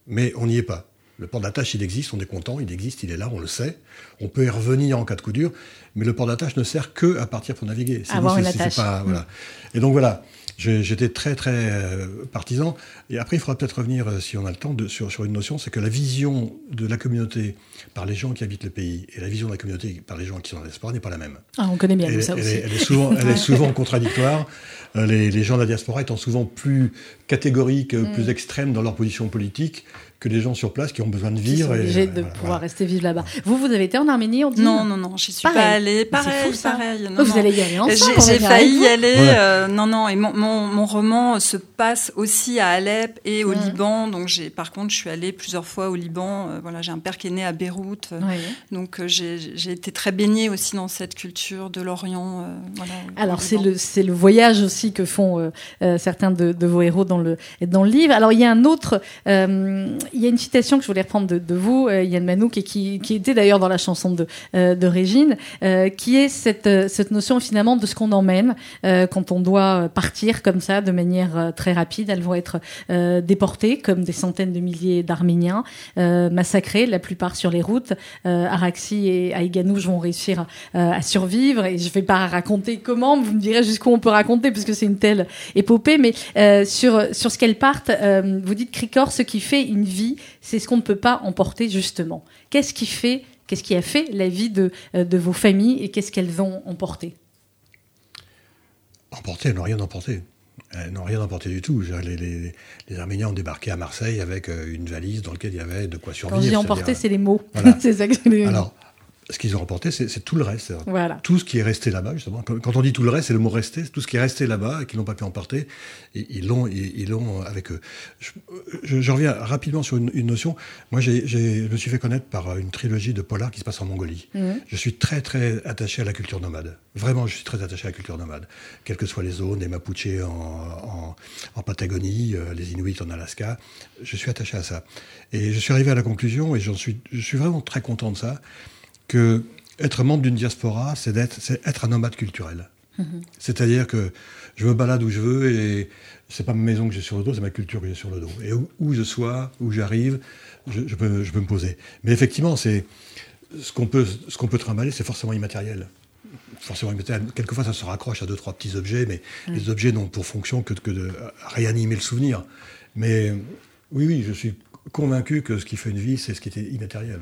mais on n'y est pas. Le port d'attache, il existe, on est content, il existe, il est là, on le sait. On peut y revenir en cas de coup dur, mais le port d'attache ne sert que à partir pour naviguer. Avoir une attache. Pas, voilà. Et donc voilà, j'étais très très euh, partisan. Et après, il faudra peut-être revenir, euh, si on a le temps, de, sur, sur une notion, c'est que la vision de la communauté par les gens qui habitent le pays et la vision de la communauté par les gens qui sont dans l'espoir n'est pas la même. Ah, on connaît bien elle, ça elle, aussi. Elle, elle est souvent, elle est souvent contradictoire. Euh, les, les, gens de la diaspora étant souvent plus catégoriques, mm. plus extrêmes dans leur position politique que les gens sur place qui ont besoin de vivre. Ils sont obligés et, de voilà, pouvoir voilà. rester vivre là-bas. Vous, vous avez été en Arménie, on dit Non, non, non, j'y suis pareil. pas allée. Pareil, fou, pareil. Non, oh, vous non. allez y aller ensemble. J'ai failli y aller. Ouais. Euh, non, non. Et mon, mon, mon, roman se passe aussi à Alep et au Ouais. Liban. Donc, j'ai, par contre, je suis allée plusieurs fois au Liban. Euh, voilà, j'ai un père qui est né à Beyrouth. Euh, Ouais. Donc, euh, j'ai j'ai été très baignée aussi dans cette culture de l'Orient. euh, voilà, Alors c'est le c'est le voyage aussi que font euh, euh, certains de, de vos héros dans le dans le livre. Alors il y a un autre, euh, il y a une citation que je voulais reprendre de, de vous, euh, Yann Manouk, et qui, qui était d'ailleurs dans la chanson de euh, de Régine, euh, qui est cette euh, cette notion finalement de ce qu'on emmène euh, quand on doit partir comme ça de manière très rapide. Elles vont être déportées comme des centaines de milliers d'Arméniens, massacrés, la plupart sur les routes. Araxi et Aïganouch vont réussir à, à survivre et je vais pas raconter comment, vous me direz jusqu'où on peut raconter parce que que c'est une telle épopée, mais sur, sur ce qu'elles partent, vous dites Cricor, ce qui fait une vie, c'est ce qu'on ne peut pas emporter justement. Qu'est-ce qui fait, qu'est-ce qui a fait la vie de, euh, de vos familles et qu'est-ce qu'elles ont emporté? Emporté, elles n'ont rien emporté. Elles n'ont rien emporté du tout. Les, les, les, Arméniens ont débarqué à Marseille avec une valise dans laquelle il y avait de quoi survivre. Quand je dis emporté, c'est les mots. Voilà. c'est ça que je Alors, ce qu'ils ont remporté, c'est tout le reste. Voilà. Tout ce qui est resté là-bas, justement. Quand on dit tout le reste, c'est le mot resté. Tout ce qui est resté là-bas et qu'ils n'ont pas pu emporter, ils l'ont ils, l'ont avec eux. Je, je, je, reviens rapidement sur une, une notion. Moi, j ai, je me suis fait connaître par une trilogie de polars qui se passe en Mongolie. Mmh. Je suis très, très attaché à la culture nomade. Vraiment, je suis très attaché à la culture nomade. Quelles que soient les zones, les Mapuches en, en, en Patagonie, euh, les Inuits en Alaska, je suis attaché à ça. Et je suis arrivé à la conclusion, et j'en suis, je suis vraiment très content de ça, que être membre d'une diaspora, c'est être un nomade culturel. Mmh. C'est-à-dire que je me balade où je veux et c'est pas ma maison que j'ai sur le dos, c'est ma culture que j'ai sur le dos. Et où, où je sois, où j'arrive, je, je, peux, je peux me poser. Mais effectivement, c'est ce qu'on peut, ce qu'on peut trimballer, c'est forcément immatériel. Forcément immatériel. Quelquefois, ça se raccroche à deux, trois petits objets, mais mmh. les objets n'ont pour fonction que, que de réanimer le souvenir. Mais oui, oui, je suis convaincu que ce qui fait une vie, c'est ce qui est immatériel.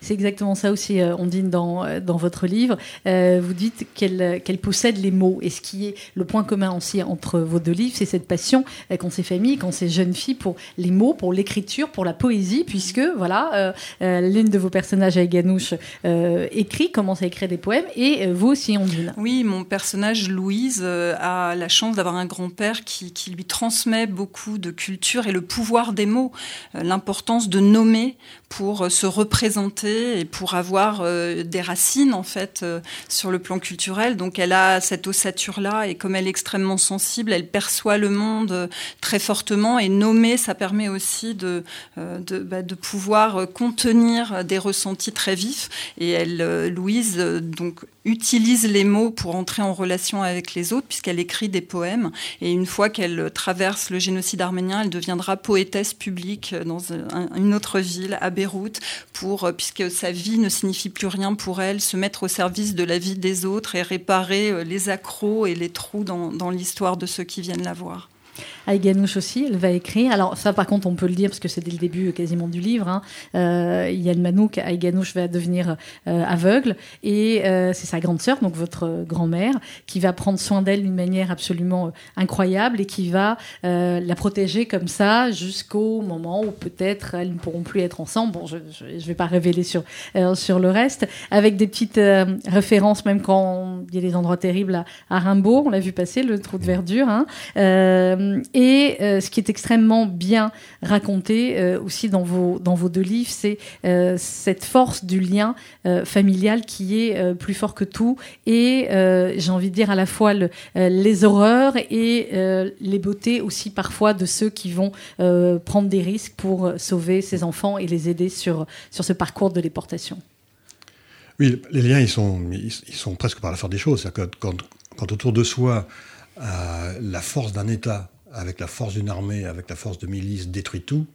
C'est exactement ça aussi, euh, Ondine, dans, dans votre livre. Euh, vous dites qu'elle qu possède les mots. Et ce qui est le point commun aussi entre vos deux livres, c'est cette passion euh, qu'ont ces familles, qu'ont ces jeunes filles pour les mots, pour l'écriture, pour la poésie, puisque, voilà, euh, l'une de vos personnages, Aïganouche, écrit, commence à écrire des poèmes, et vous aussi, Ondine. Oui, mon personnage, Louise, a la chance d'avoir un grand-père qui, lui transmet beaucoup de culture et le pouvoir des mots, l'importance de nommer pour se représenter et pour avoir euh, des racines en fait euh, sur le plan culturel. Donc elle a cette ossature là et comme elle est extrêmement sensible, elle perçoit le monde euh, très fortement et nommer ça permet aussi de bah, de, pouvoir contenir des ressentis très vifs et elle Louise donc utilise les mots pour entrer en relation avec les autres puisqu'elle écrit des poèmes et une fois qu'elle traverse le génocide arménien, elle deviendra poétesse publique dans un, une autre ville à Beyrouth pour puisque sa vie ne signifie plus rien pour elle, se mettre au service de la vie des autres et réparer les accros et les trous dans, dans l'histoire de ceux qui viennent la voir. Aïganouche aussi, elle va écrire. Alors ça, par contre, on peut le dire parce que c'est dès le début quasiment du livre. Hein. Euh, Yann Manouk, Aïganouche va devenir euh, aveugle et euh, c'est sa grande sœur, donc votre grand-mère, qui va prendre soin d'elle d'une manière absolument incroyable et qui va euh, la protéger comme ça jusqu'au moment où peut-être elles ne pourront plus être ensemble. Bon, je ne vais pas révéler sur euh, sur le reste, avec des petites euh, références, même quand il y a des endroits terribles à, à Rimbaud, on l'a vu passer, le trou de verdure. Hein. Et euh, ce qui est extrêmement bien raconté euh, aussi dans vos, dans vos deux livres, c'est euh, cette force du lien euh, familial qui est euh, plus fort que tout. Et euh, j'ai envie de dire à la fois le, les horreurs et les beautés aussi parfois de ceux qui vont prendre des risques pour sauver ces enfants et les aider sur, sur ce parcours de déportation. Oui, les liens, ils sont, ils, sont presque par la force des choses. Quand, quand autour de soi, la force d'un État avec la force d'une armée, avec la force de milice, détruit tout,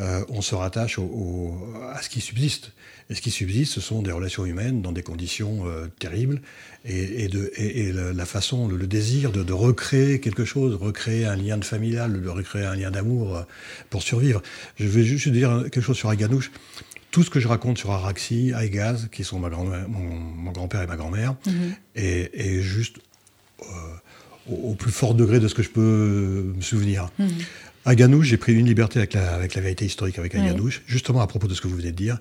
euh, on se rattache au, au, à ce qui subsiste. Et ce qui subsiste, ce sont des relations humaines dans des conditions euh, terribles et, et, de, et, et, la façon, le, le désir de, de, recréer quelque chose, recréer un lien de familial, de recréer un lien d'amour euh, pour survivre. Je vais juste dire quelque chose sur Aganouche. Tout ce que je raconte sur Araxi, Aigaz, qui sont ma grand mon, mon grand-père et ma grand-mère, -hmm. est, juste euh, au, au, plus fort degré de ce que je peux me souvenir. Mmh. À Ganouche, j'ai pris une liberté avec la, avec la vérité historique avec Aganouche, oui. justement à propos de ce que vous venez de dire.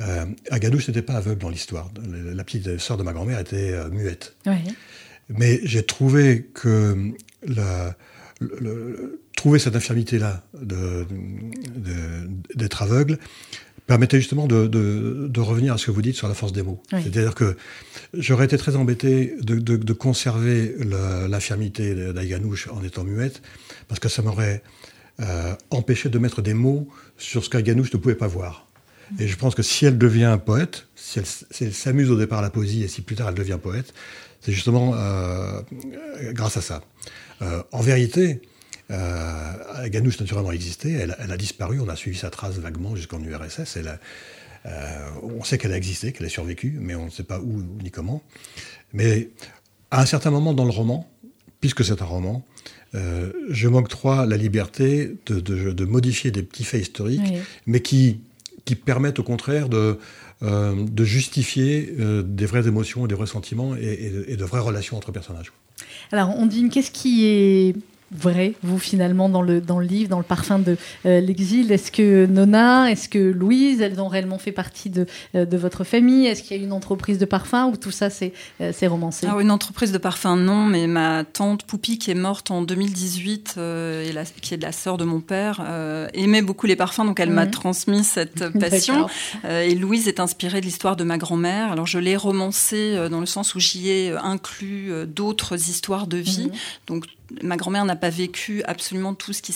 Euh, Aganouche n'était pas aveugle dans l'histoire. La, la petite sœur de ma grand-mère était euh, muette. Oui. Mais j'ai trouvé que la, le, le, trouver cette infirmité-là d'être aveugle permettait justement de, de, de, revenir à ce que vous dites sur la force des mots. Oui. C'est-à-dire que j'aurais été très embêté de, de conserver l'infirmité d'Aïganouche en étant muette, parce que ça m'aurait euh, empêché de mettre des mots sur ce qu'Aïganouche ne pouvait pas voir. Et je pense que si elle devient poète, si elle, si elle s'amuse au départ à la poésie et si plus tard elle devient poète, c'est justement euh, grâce à ça. Euh, en vérité, euh, Ganouche naturellement existé, elle, elle, a disparu, on a suivi sa trace vaguement jusqu'en URSS. Elle a, euh, on sait qu'elle a existé, qu'elle a survécu, mais on ne sait pas où ni comment. Mais à un certain moment dans le roman, puisque c'est un roman, euh, je m'octroie la liberté de, de, de, modifier des petits faits historiques, oui. mais qui, qui permettent au contraire de, euh, de justifier euh, des vraies émotions, des vrais sentiments et, et, et, de vraies relations entre personnages. Alors, on dit qu'est-ce qui est vrai, vous, finalement, dans le, dans le livre, dans le parfum de euh, l'exil? Est-ce que Nona, est-ce que Louise, elles ont réellement fait partie de, euh, de votre famille? Est-ce qu'il y a une entreprise de parfum ou tout ça, c'est euh, romancé? Alors, Une entreprise de parfum, non, mais ma tante Poupie, qui est morte en 2018, euh, et la, qui est de la sœur de mon père, euh, aimait beaucoup les parfums, donc elle mmh. m'a transmis cette passion. et Louise est inspirée de l'histoire de ma grand-mère. Alors, je l'ai romancée dans le sens où j'y ai inclus d'autres histoires de vie. Mmh. Donc, ma grand-mère n'a pas vécu absolument tout ce qui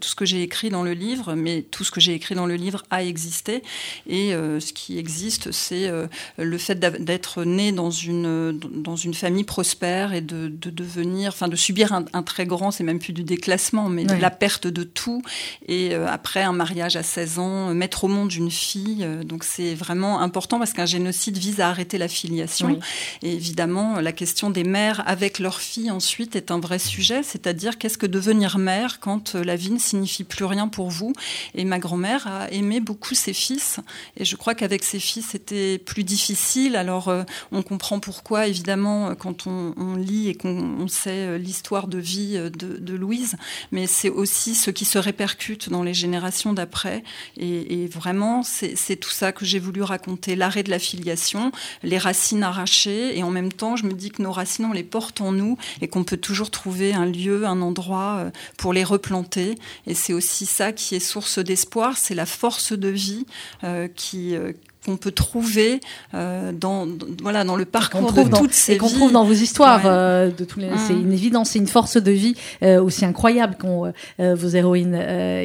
tout ce que j'ai écrit dans le livre, mais tout ce que j'ai écrit dans le livre a existé. Et euh, ce qui existe, c'est euh, le fait d'être né dans une dans une famille prospère et de, de devenir, enfin de subir un, un très grand, c'est même plus du déclassement, mais ouais. la perte de tout. Et euh, après un mariage à 16 ans, mettre au monde une fille. Euh, donc c'est vraiment important parce qu'un génocide vise à arrêter la filiation. Oui. Et évidemment, la question des mères avec leurs filles ensuite est un vrai sujet c'est-à-dire qu'est-ce que devenir mère quand euh, la vie ne signifie plus rien pour vous? Et ma grand-mère a aimé beaucoup ses fils, et je crois qu'avec ses fils, c'était plus difficile. Alors, euh, on comprend pourquoi, évidemment, quand on, lit et qu'on sait euh, l'histoire de vie de, de Louise, mais c'est aussi ce qui se répercute dans les générations d'après. Et, et, vraiment, c'est tout ça que j'ai voulu raconter, l'arrêt de la filiation, les racines arrachées, et en même temps, je me dis que nos racines, on les porte en nous, et qu'on peut toujours trouver un lieu, un endroit euh, pour les replanter. Et c'est aussi ça qui est source d'espoir, c'est la force de vie euh, qui, euh, qu'on peut trouver euh, dans, dans, voilà dans le parcours de dans, toutes ces et qu'on trouve dans vos histoires ouais. euh, de tous les mmh. c'est une évidence c'est une force de vie euh, aussi incroyable qu'ont vos héroïnes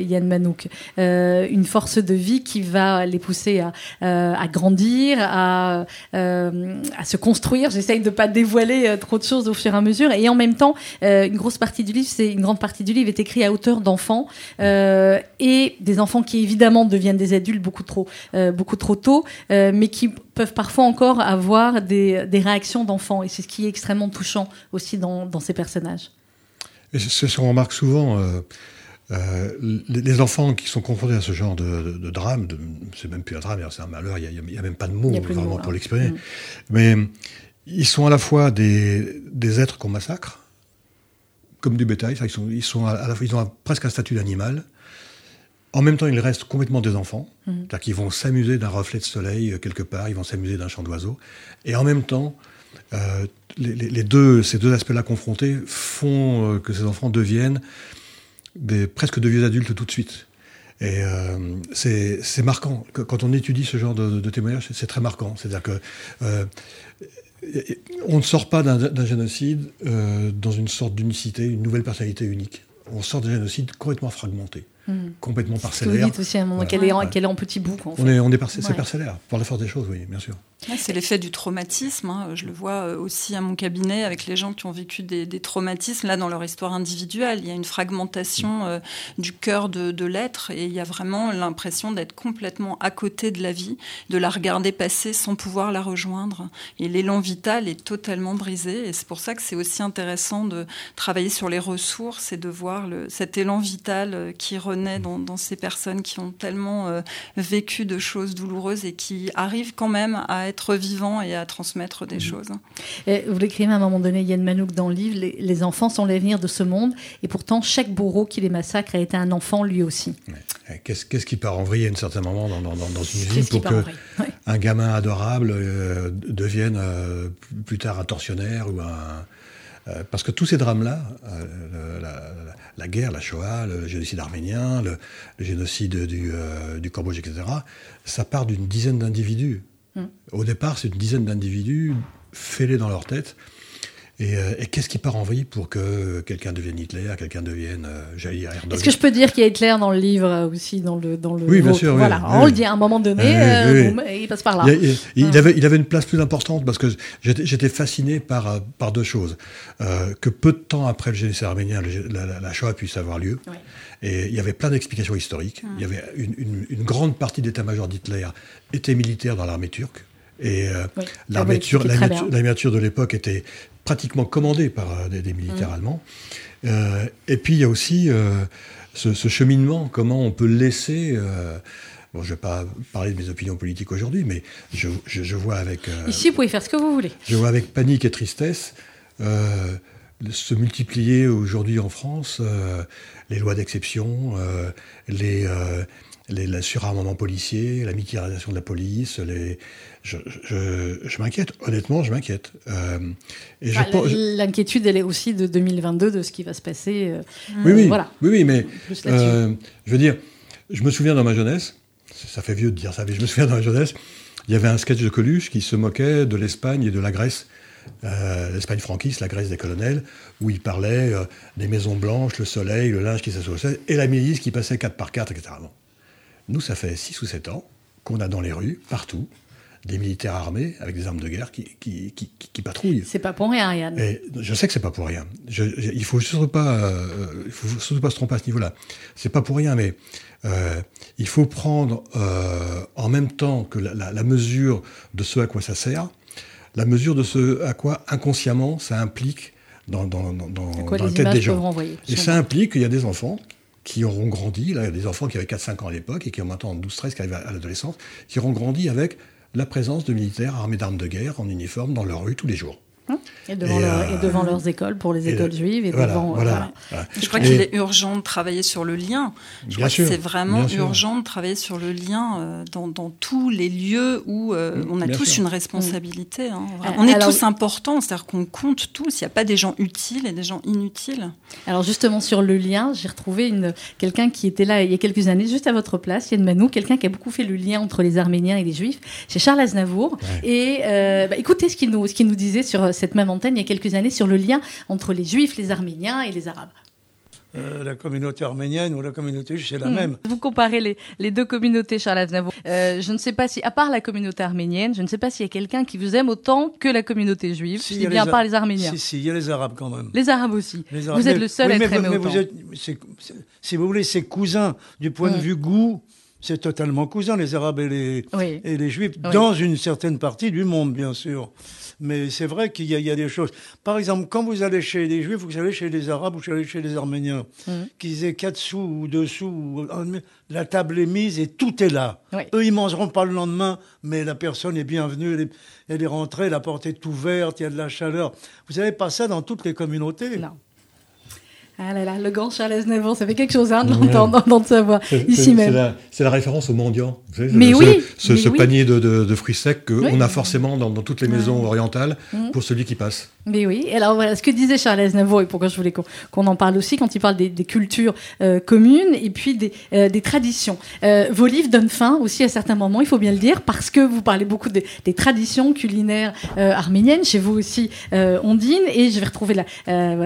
Yann Manouk. Une force de vie qui va les pousser à, à grandir à, à se construire. J'essaye de pas dévoiler trop de choses au fur et à mesure. Et en même temps une grosse partie du livre c'est une grande partie du livre est écrit à hauteur d'enfants et des enfants qui évidemment deviennent des adultes beaucoup trop beaucoup trop tôt euh, mais qui peuvent parfois encore avoir des, des réactions d'enfants. Et c'est ce qui est extrêmement touchant aussi dans, dans ces personnages. Et c'est ce qu'on remarque souvent. Euh, euh, les, les, enfants qui sont confrontés à ce genre de, de, de drame, c'est même plus un drame, c'est un malheur, il n'y a, même pas de mots vraiment pour l'exprimer. Mmh. Mais ils sont à la fois des, des êtres qu'on massacre, comme du bétail, ils, sont, ils, sont à, à la ils ont un, presque un statut d'animal, en même temps, ils restent complètement des enfants, mmh. c'est-à-dire qu'ils vont s'amuser d'un reflet de soleil euh, quelque part, ils vont s'amuser d'un chant d'oiseau, et en même temps, euh, les, les, deux, ces deux aspects-là confrontés font euh, que ces enfants deviennent des, presque de vieux adultes tout de suite. Et euh, c'est marquant. Quand on étudie ce genre de, de témoignage, c'est très marquant. C'est-à-dire que euh, on ne sort pas d'un génocide euh, dans une sorte d'unicité, une nouvelle personnalité unique. On sort d'un génocide complètement fragmenté. Mmh. complètement parcellaire. Vous aussi à un moment voilà. qu'elle est, en, qu est en petits bouts. En fait. On est, on est parc ouais. parcellaire, par la force des choses, oui, bien sûr. Ouais, c'est l'effet du traumatisme. Hein. Je le vois euh, aussi à mon cabinet avec les gens qui ont vécu des, des, traumatismes, là, dans leur histoire individuelle. Il y a une fragmentation euh, du cœur de, de l'être et il y a vraiment l'impression d'être complètement à côté de la vie, de la regarder passer sans pouvoir la rejoindre. Et l'élan vital est totalement brisé. Et c'est pour ça que c'est aussi intéressant de travailler sur les ressources et de voir le, cet élan vital euh, qui renaît dans, dans, ces personnes qui ont tellement euh, vécu de choses douloureuses et qui arrivent quand même à être vivants et à transmettre des mmh. choses. Et vous l'écrivez à un moment donné, Yann Manouk, dans le livre, les, les enfants sont l'avenir de ce monde et pourtant chaque bourreau qui les massacre a été un enfant lui aussi. Ouais. Qu'est-ce qu qui part en vrille à un certain moment dans, dans, dans une vie pour que ouais. un gamin adorable euh, devienne euh, plus tard un tortionnaire ou un euh, parce que tous ces drames-là, euh, la, guerre, la Shoah, le génocide arménien, le, le génocide du, euh, du Cambodge, etc., ça part d'une dizaine d'individus. Mm. Au départ, c'est une dizaine d'individus fêlés dans leur tête et, euh, et qu'est-ce qui part en vrille pour que quelqu'un devienne Hitler, quelqu'un devienne, euh, dire, Erdogan Est-ce que je peux dire qu'il y a Hitler dans le livre euh, aussi, dans le dans le Oui, bien sûr. Voilà, oui, on oui. le dit à un moment donné, euh, oui, il passe par là. Il, il, il, avait, il avait une place plus importante parce que j'étais fasciné par, par deux choses. Euh, que peu de temps après le génocide arménien, la, la, la Shoah puisse avoir lieu. Et il y avait plein d'explications historiques. Mmh. Il y avait une, une, une grande partie d'état-major d'Hitler était militaire dans l'armée turque Et euh, Oui, l'armature, de l'époque était pratiquement commandée par euh, des, des militaires Mm. allemands. Euh, et puis il y a aussi euh, ce, ce cheminement, comment on peut laisser. bon, je ne vais pas parler de mes opinions politiques aujourd'hui, mais je, je- je vois avec. Ici, vous pouvez faire ce que vous voulez. je vois avec panique et tristesse se multiplier aujourd'hui en France les lois d'exception, les, les, le surarmement policier, la militarisation de la police. Les... Je, je, je m'inquiète, honnêtement, je m'inquiète. Euh, Enfin, L'inquiétude, elle est aussi de 2022, de ce qui va se passer. euh, oui, oui, voilà. oui, oui, mais euh, je veux dire, je me souviens dans ma jeunesse, ça fait vieux de dire ça, mais je me souviens dans ma jeunesse, il y avait un sketch de Coluche qui se moquait de l'Espagne et de la Grèce. Euh, L'Espagne franquiste, la Grèce des colonels, où il parlait euh, des maisons blanches, le soleil, le linge qui s'associait, et la milice qui passait 4 par 4, etc. Bon. Nous, ça fait 6 ou 7 ans qu'on a dans les rues, partout, des militaires armés avec des armes de guerre qui, qui, qui, qui- patrouillent. C'est pas pour rien, Yann. Et je sais que c'est pas pour rien. Je, je- il faut surtout pas, euh, il faut surtout pas se tromper à ce niveau-là. C'est pas pour rien, mais euh, il faut prendre euh, en même temps que la, la- la mesure de ce à quoi ça sert, la mesure de ce à quoi inconsciemment ça implique dans, dans, dans, dans- la les tête des gens. renvoyer. Et ça implique qu'il y a des enfants qui auront grandi, là, il y a des enfants qui avaient 4-5 ans à l'époque et qui ont maintenant 12-13, qui arrivent à l'adolescence, qui auront grandi avec la présence de militaires armés d'armes de guerre en uniforme dans leur rue tous les jours. Et devant, Et, leur- euh, et devant leurs écoles, pour les écoles le- juives, et voilà, devant. voilà, voilà. voilà. Je crois qu'il est urgent de travailler sur le lien. Je crois sûr, que c'est vraiment urgent de travailler sur le lien euh, dans, dans tous les lieux où euh, Mm, on a bien tous sûr. une responsabilité. hein. On est alors- tous importants, c'est-à-dire qu'on compte tous. Il n'y a pas des gens utiles et des gens inutiles. Alors justement sur le lien, j'ai retrouvé une quelqu'un qui était là il y a quelques années, juste à votre place, Yann Manou, quelqu'un qui a beaucoup fait le lien entre les Arméniens et les Juifs. C'est Charles Aznavour. Ouais. Et euh, bah, écoutez ce qu'il nous ce qu'il nous disait sur cette même antenne il y a quelques années sur le lien entre les Juifs, les Arméniens et les Arabes. Euh, la communauté arménienne ou la communauté juive, c'est la Hmm. même. Vous comparez les, les deux communautés, Charles Aznavour. Euh, je ne sais pas si, à part la communauté arménienne, je ne sais pas s'il y a quelqu'un qui vous aime autant que la communauté juive, Si, si, il y a bien A- les Arméniens. Si, si, il y a les Arabes quand même. Les Arabes aussi. Les Arabes. Vous êtes Mais- le seul oui, à mais être vous- aimé mais autant. vous êtes- si vous voulez, c'est cousin. Du point de vue goût, c'est totalement cousin, les Arabes et les, Oui. et les Juifs, Oui. dans une certaine partie du monde, bien sûr. Mais c'est vrai qu'il y, y a des choses. Par exemple, quand vous allez chez les Juifs, vous allez chez les Arabes ou vous allez chez les Arméniens, Mhm. qu'ils aient 4 sous ou 2 sous, ou un- la table est mise et tout est là. Oui. Eux, ils mangeront pas le lendemain, mais la personne est bienvenue, elle est, elle est rentrée, la porte est ouverte, il y a de la chaleur. Vous n'avez pas ça dans toutes les communautés? Non. Ah là là, le grand Charles Aznavour, ça fait quelque chose hein, de Ouais. l'entendre, d'entendre sa voix, ici même. C'est la, référence au mendiant. Vous savez, Mais ce, oui, ce, mais ce oui. panier de, de- de fruits secs qu'on Oui. a forcément dans, dans toutes les maisons orientales Mhm. pour celui qui passe. Mais oui, et alors voilà, ce que disait Charles Aznavour, et pourquoi je voulais qu'on en parle aussi, quand il parle des, des cultures euh, communes et puis des, euh, des traditions. Euh, vos livres donnent fin aussi à certains moments, il faut bien le dire, parce que vous parlez beaucoup des, des traditions culinaires arméniennes, chez vous aussi, Ondine, et je vais retrouver la,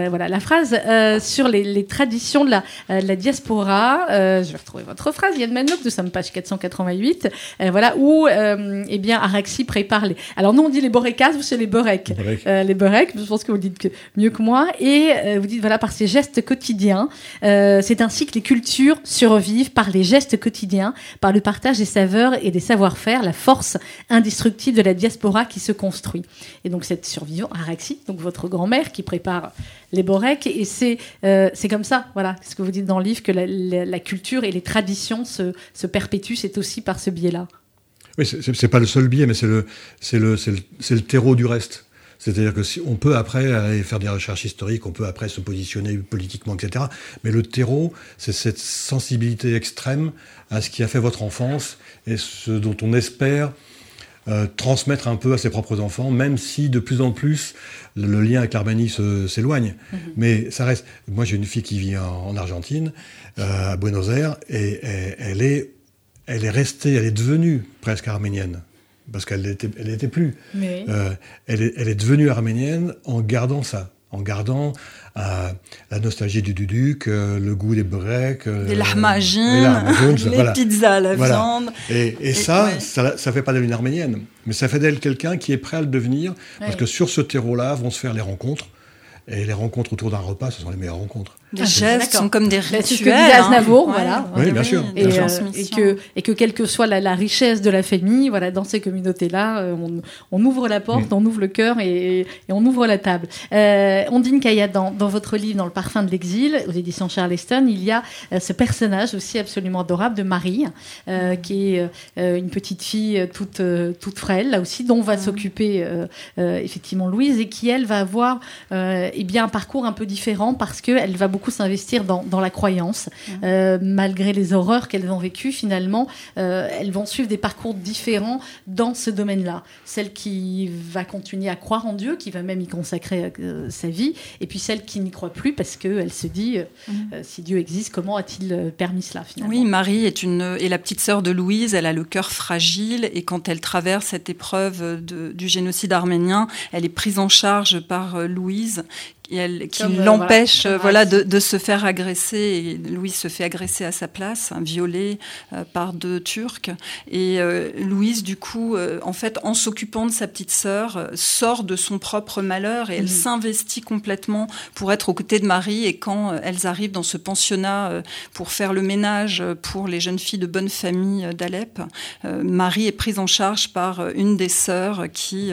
voilà, la phrase euh, sur les, les traditions de la, euh, de la diaspora. Euh, je vais retrouver votre phrase, Yann Manouk, nous sommes page 488, euh, voilà, où eh bien, Araxi prépare les... Alors nous on dit les borekas, vous c'est les boreks. Euh, les beureks, je pense que vous le dites que- mieux que moi, et vous dites voilà par ces gestes quotidiens, c'est ainsi que les cultures survivent par les gestes quotidiens, par le partage des saveurs et des savoir-faire, la force indestructible de la diaspora qui se construit. Et donc cette survivante, Araxi, donc votre grand-mère qui prépare les boreks, et c'est euh, comme ça, voilà, ce que vous dites dans le livre, que la, culture et les traditions se, se perpétuent, c'est aussi par ce biais-là. Oui, c'est- pas le seul biais, mais c'est le, le, le, le terreau du reste. C'est-à-dire que si on peut après aller faire des recherches historiques, on peut après se positionner politiquement, etc. Mais le terreau, c'est cette sensibilité extrême à ce qui a fait votre enfance et ce dont on espère euh, transmettre un peu à ses propres enfants, même si de plus en plus le, le lien avec l'Arménie s'éloigne. Mais ça reste. Moi, j'ai une fille qui vit en, en Argentine, euh, à Buenos Aires, et, et elle est, elle est restée, elle est devenue presque arménienne, parce qu'elle n'était elle était plus. Mais Euh, elle, est, elle est devenue arménienne en gardant ça, en gardant euh, la nostalgie du duduk, euh, le goût des breaks, euh, tout ça, les voilà. pizzas à la Voilà. viande. Et, et ça, ouais. ça, ça fait pas d'elle une arménienne, mais ça fait d'elle quelqu'un qui est prêt à le devenir, parce que sur ce terreau-là vont se faire les rencontres, et les rencontres autour d'un repas, ce sont les meilleures rencontres. Les gestes sont comme des rituels. C'est ce que disait Aznavour, hein. voilà. Oui, bien sûr. Et, bien euh, sûr. et que et que quelle que soit la, la richesse de la famille, voilà, dans ces communautés-là, euh, on, on ouvre la porte, Mm. on ouvre le cœur et, et on ouvre la table. Euh, Ondine Kaya, dans, dans votre livre, dans le parfum de l'exil, aux éditions Charleston, il y a euh, ce personnage aussi absolument adorable de Marie, euh, qui est euh, une petite fille toute toute frêle, là aussi, dont va s'occuper euh, euh, effectivement Louise et qui elle va avoir euh, eh bien un parcours un peu différent parce que elle va beaucoup s'investir dans, dans la croyance Euh, malgré les horreurs qu'elles ont vécues finalement euh, elles vont suivre des parcours différents dans ce domaine-là celle qui va continuer à croire en Dieu qui va même y consacrer euh, sa vie et puis celle qui n'y croit plus parce que elle se dit si Dieu existe comment a-t-il permis cela finalement? Oui, Marie est une est la petite sœur de Louise. Elle a le cœur fragile et quand elle traverse cette épreuve de- du génocide arménien, elle est prise en charge par Louise. Et elle, qui Comme, euh, l'empêche voilà, euh, voilà, de, de se faire agresser. Et Louise se fait agresser à sa place, hein, violée euh, par deux Turcs. Et euh, Louise, du coup, euh, en fait, en s'occupant de sa petite sœur, sort de son propre malheur et elle Mhm. s'investit complètement pour être aux côtés de Marie. Et quand elles arrivent dans ce pensionnat pour faire le ménage pour les jeunes filles de bonne famille d'Alep, Marie est prise en charge par une des sœurs qui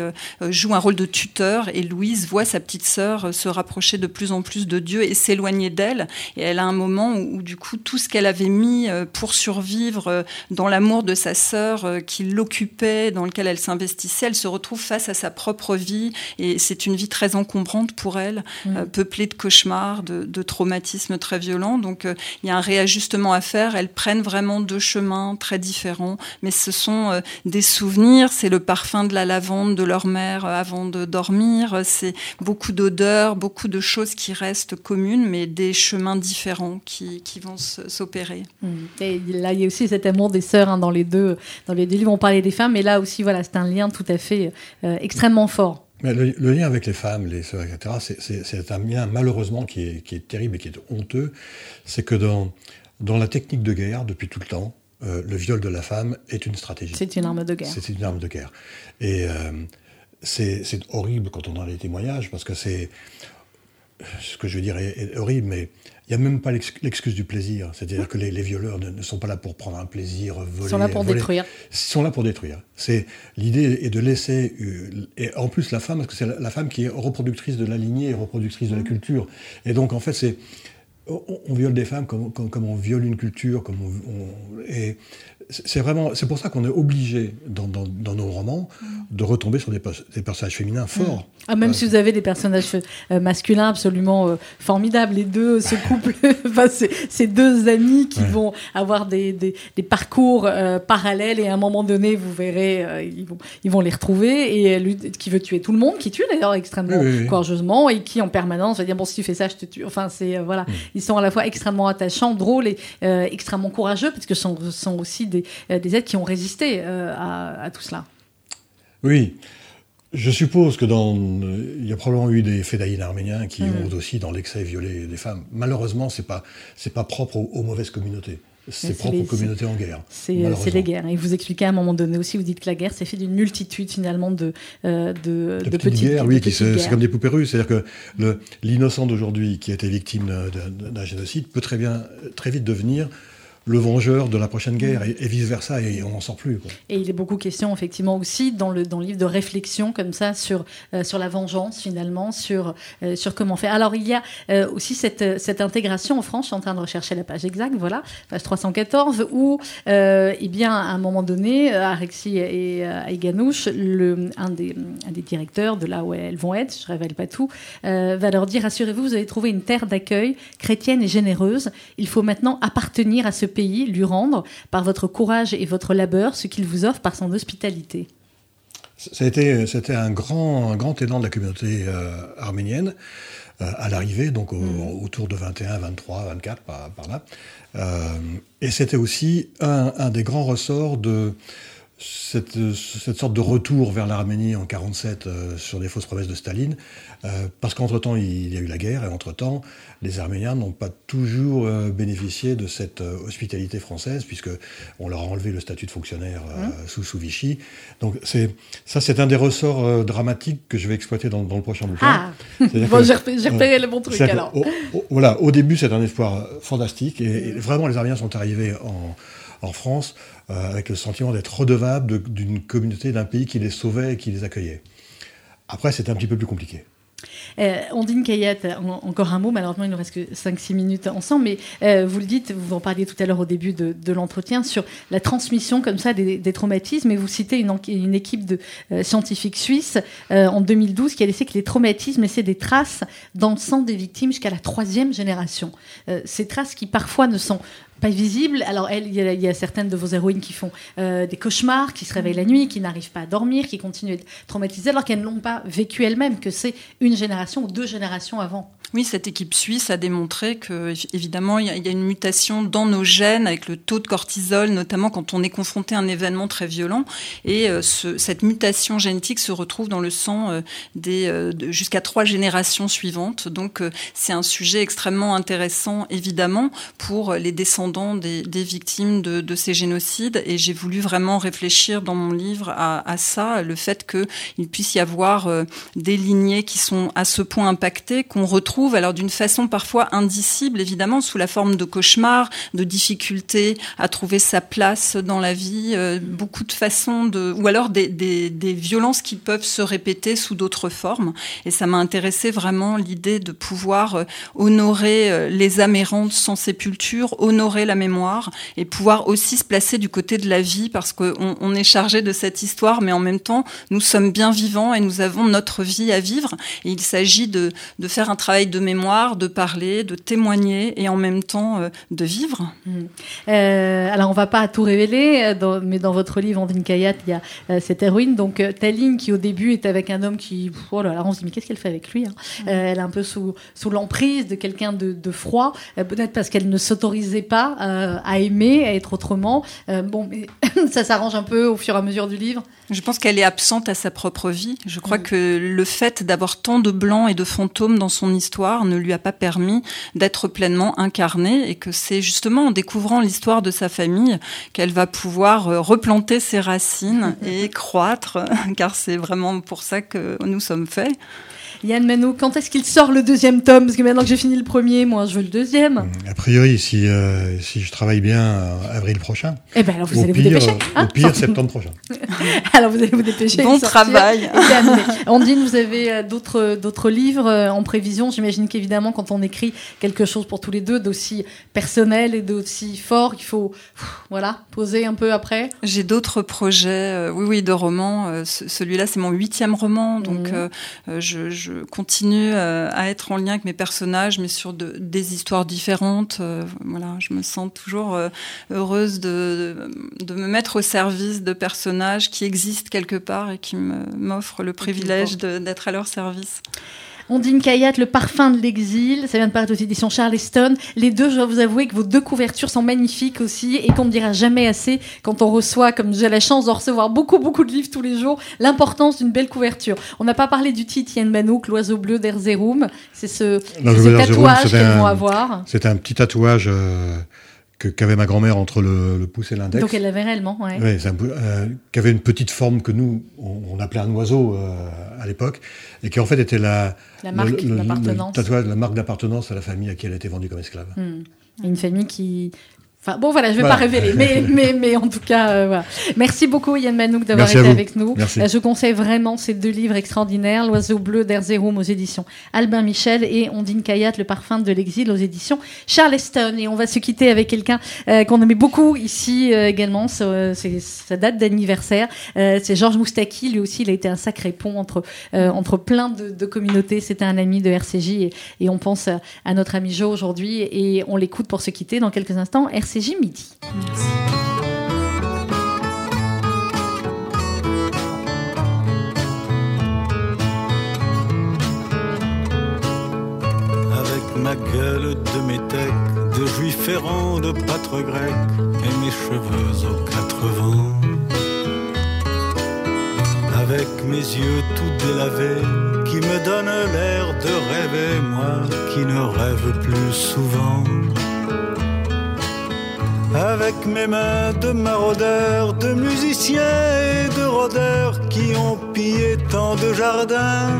joue un rôle de tuteur et Louise voit sa petite sœur se rapprocher de plus en plus de Dieu et s'éloigner d'elle. Et elle a un moment où, où, du coup tout ce qu'elle avait mis euh, pour survivre euh, dans l'amour de sa sœur euh, qui l'occupait, dans lequel elle s'investissait, elle se retrouve face à sa propre vie et c'est une vie très encombrante pour elle, Mm. peuplée de cauchemars, de, de traumatismes très violents. Donc il y a un réajustement à faire. Elles prennent vraiment deux chemins très différents, mais ce sont des souvenirs. C'est le parfum de la lavande de leur mère avant de dormir. C'est beaucoup d'odeurs, beaucoup de choses qui restent communes, mais des chemins différents qui, qui vont s'opérer. Mm. Et là, il y a aussi cet amour des sœurs hein, dans les deux dans les deux livres. On parlait des femmes, mais là aussi, voilà, c'est un lien tout à fait euh, extrêmement fort. Mais le, le lien avec les femmes, les sœurs, etc., c'est- un lien malheureusement qui est, qui est terrible et qui est honteux. C'est que dans, dans la technique de guerre, depuis tout le temps, euh, le viol de la femme est une stratégie. C'est une arme de guerre. C'est une arme de guerre. Et euh, c'est c'est horrible quand on a les témoignages, parce que c'est. Ce que je veux dire est, est horrible, mais il n'y a même pas l'ex- l'excuse du plaisir. C'est-à-dire que les, les violeurs ne, ne sont pas là pour prendre un plaisir, voler. Ils sont là pour voler. détruire. Ils sont là pour détruire. C'est l'idée est de laisser euh, et en plus la femme parce que c'est la, la femme qui est reproductrice de la lignée et reproductrice de la culture. Et donc en fait c'est on, on viole des femmes comme, comme, comme on viole une culture, comme on, on- et c'est vraiment c'est pour ça qu'on est obligé dans, dans, dans nos romans de retomber sur des, pers- des personnages féminins forts. Ah, même si vous avez des personnages euh, masculins absolument euh, formidables, les deux, ce couple, enfin, ces deux amis qui Ouais. vont avoir des, des, des parcours euh, parallèles et à un moment donné, vous verrez, ils, vont, ils vont les retrouver et lui qui veut tuer tout le monde, qui tue d'ailleurs extrêmement Oui, oui, oui. courageusement et qui en permanence va dire bon si tu fais ça, je te tue. Enfin c'est voilà, ils sont à la fois extrêmement attachants, drôles et extrêmement courageux parce que sont, ce sont aussi des, euh, des êtres qui ont résisté euh, à, à tout cela. Oui. Je suppose que dans, euh, il y a probablement eu des fédayines arméniens qui Mhm. ont aussi, dans l'excès, violé des femmes. Malheureusement, c'est pas, c'est pas propre aux, aux mauvaises communautés. C'est propre les- aux communautés en guerre. C'est les guerres. Et vous expliquez à un moment donné aussi, vous dites que la guerre, c'est fait d'une multitude finalement de, euh, de, De, petites, guerres, de oui, c'est comme des poupées russes. C'est-à-dire que l'innocent d'aujourd'hui qui a été victime d'un génocide peut très bien, très vite devenir le vengeur de la prochaine guerre et, vice-versa, et on n'en sort plus. Et il est beaucoup question effectivement aussi dans le, dans livre de réflexion comme ça sur, euh, sur la vengeance finalement, sur, euh, sur comment faire. Alors il y a euh, aussi cette, cette intégration en France, je suis en train de rechercher la page exacte, voilà, page 314, où eh bien, à un moment donné, Alexis et Aïganouche, le, un, des, un des directeurs de là où elles vont être, je révèle pas tout, va leur dire, rassurez-vous, vous avez trouvé une terre d'accueil chrétienne et généreuse, il faut maintenant appartenir à ce pays, lui rendre, par votre courage et votre labeur, ce qu'il vous offre par son hospitalité. Été- C'était un grand, un grand élan de la communauté euh, arménienne euh, à l'arrivée, donc au- Mm. autour de 21, 23, 24, par, par là. Euh, et c'était aussi un, un des grands ressorts de, cette, cette, sorte de retour vers l'Arménie en 47 euh, sur des fausses promesses de Staline, euh, parce qu'entre-temps il y a eu la guerre et entre-temps les Arméniens n'ont pas toujours euh, bénéficié de cette hospitalité française puisque on leur a enlevé le statut de fonctionnaire euh, mmh. sous, sous Vichy. Donc ça c'est un des ressorts dramatiques que je vais exploiter dans, dans le prochain bouquin. Ah bon, j'ai repéré le bon truc alors. Au, au, voilà, au début c'est un espoir fantastique et, et, vraiment les Arméniens sont arrivés en en France euh, avec le sentiment d'être redevables d'une communauté, d'un pays qui les sauvait et qui les accueillait. Après, c'était un petit peu plus compliqué. Euh, Ondine Kayat, encore un mot, malheureusement il nous reste que 5-6 minutes ensemble, mais euh, vous le dites, vous en parliez tout à l'heure au début de, l'entretien, sur la transmission comme ça des, traumatismes, et vous citez une, équipe de euh, scientifiques suisses en 2012 qui a laissé que les traumatismes laissaient des traces dans le sang des victimes jusqu'à la troisième génération. Ces traces qui parfois ne sont pas visible. Alors, il y, y, a certaines de vos héroïnes qui font euh, des cauchemars, qui se réveillent la nuit, qui n'arrivent pas à dormir, qui continuent à être traumatisées alors qu'elles n'ont pas vécu elles-mêmes, que c'est une génération ou deux générations avant. Oui, cette équipe suisse a démontré que, évidemment, il y, a une mutation dans nos gènes avec le taux de cortisol, notamment quand on est confronté à un événement très violent. Et euh, ce, cette mutation génétique se retrouve dans le sang euh, des euh, jusqu'à trois générations suivantes. Donc, c'est un sujet extrêmement intéressant, évidemment, pour les descendants des, victimes de, ces génocides. Et j'ai voulu vraiment réfléchir dans mon livre à, à ça, le fait qu'il puisse y avoir des lignées qui sont à ce point impactées qu'on retrouve alors d'une façon parfois indicible, évidemment, sous la forme de cauchemars, de difficultés à trouver sa place dans la vie, euh, beaucoup de façons de, ou alors des, des, des violences qui peuvent se répéter sous d'autres formes. Et ça m'a intéressé vraiment l'idée de pouvoir euh, honorer euh, les âmes errantes sans sépulture, honorer la mémoire et pouvoir aussi se placer du côté de la vie parce qu'on on est chargé de cette histoire, mais en même temps, nous sommes bien vivants et nous avons notre vie à vivre. Et il s'agit de, de faire un travail de mémoire, de parler, de témoigner et en même temps euh, de vivre. Mmh. Euh, alors on va pas tout révéler, euh, dans, mais dans votre livre Andine Kayat, il y a euh, cette héroïne, donc Taline qui au début est avec un homme qui, oh là là, on se dit mais qu'est-ce qu'elle fait avec lui hein mmh. Elle est un peu sous, sous l'emprise de quelqu'un de, de, froid, peut-être parce qu'elle ne s'autorisait pas à aimer, à être autrement. bon, mais ça s'arrange un peu au fur et à mesure du livre. Je pense qu'elle est absente à sa propre vie. Je crois mmh. que le fait d'avoir tant de blancs et de fantômes dans son histoire ne lui a pas permis d'être pleinement incarnée et que c'est justement en découvrant l'histoire de sa famille qu'elle va pouvoir euh, replanter ses racines et croître, car c'est vraiment pour ça que nous sommes faits. Yann Manou, quand est-ce qu'il sort le deuxième tome? Parce que maintenant que j'ai fini le premier, moi, je veux le deuxième. A priori, si, euh, si je travaille bien, euh, avril prochain. Eh bien, alors vous allez pire, vous dépêcher. Hein au pire, septembre prochain. alors vous allez vous dépêcher. Bon travail. Ondine, vous avez euh, d'autres d'autres livres en prévision? J'imagine qu'évidemment, quand on écrit quelque chose pour tous les deux, d'aussi personnel et d'aussi fort, il faut voilà poser un peu après. J'ai d'autres projets, oui, oui, de romans. Celui-là, c'est mon huitième roman, donc mmh. je, je continue euh, à être en lien avec mes personnages, mais sur de, des histoires différentes. Euh, voilà, je me sens toujours euh, heureuse de, de, de, me mettre au service de personnages qui existent quelque part et qui m'offrent le privilège d'être à leur service. Ondine Kayat, Le parfum de l'exil, ça vient de paraître aux éditions Charleston. Les deux, je dois vous avouer que vos deux couvertures sont magnifiques aussi et qu'on ne dira jamais assez quand on reçoit, comme j'ai la chance de recevoir beaucoup, beaucoup de livres tous les jours, l'importance d'une belle couverture. On n'a pas parlé du titre Yann Manouk, l'oiseau bleu d'Erzerum. C'est ce, ce tatouage qu'elles vont avoir. C'est un petit tatouage. Euh qu'avait ma grand-mère entre le, le, pouce et l'index. Donc elle l'avait réellement, oui. Ouais, euh, qui avait une petite forme que nous, on, on appelait un oiseau euh, à l'époque, et qui en fait était la, la marque d'appartenance. La marque d'appartenance à la famille à qui elle a été vendue comme esclave. Mmh. Une famille qui Enfin, bon, voilà, je ne vais voilà. pas révéler, mais, mais, mais en tout cas, euh, voilà. Merci beaucoup, Yann Manouk, d'avoir été avec nous. Merci. Euh, je conseille vraiment ces deux livres extraordinaires, L'oiseau bleu d'Erzerum aux éditions Albin Michel et Ondine Kayat, Le parfum de l'exil aux éditions Charleston. Et on va se quitter avec quelqu'un euh, qu'on aimait beaucoup ici euh, également. C'est sa date d'anniversaire. Euh, c'est Georges Moustaki. Lui aussi, il a été un sacré pont entre, euh, entre plein de, de communautés. C'était un ami de RCJ et, et on pense à, à notre ami Jo aujourd'hui et on l'écoute pour se quitter dans quelques instants. RCJ CG Midi. Merci. Avec ma gueule de métèque, de juif errant, de pâtre grec, et mes cheveux aux quatre vents. avec mes yeux tout délavés, qui me donnent l'air de rêver, moi qui ne rêve plus souvent. Avec mes mains de maraudeurs, de musiciens et de rôdeurs qui ont pillé tant de jardins.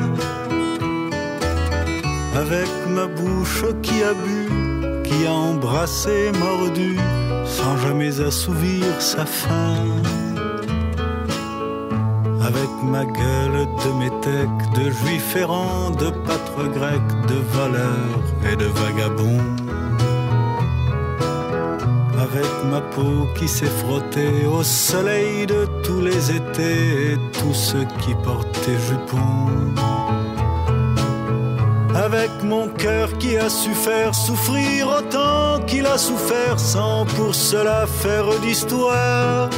Avec ma bouche qui a bu, qui a embrassé, mordu, sans jamais assouvir sa faim avec ma gueule de métèque, de juif errant, de pâtre grec, de voleur et de vagabond. Ma peau qui s'est frottée au soleil de tous les étés et tous ceux qui portaient jupons. Avec mon cœur qui a su faire souffrir autant qu'il a souffert sans pour cela faire d'histoire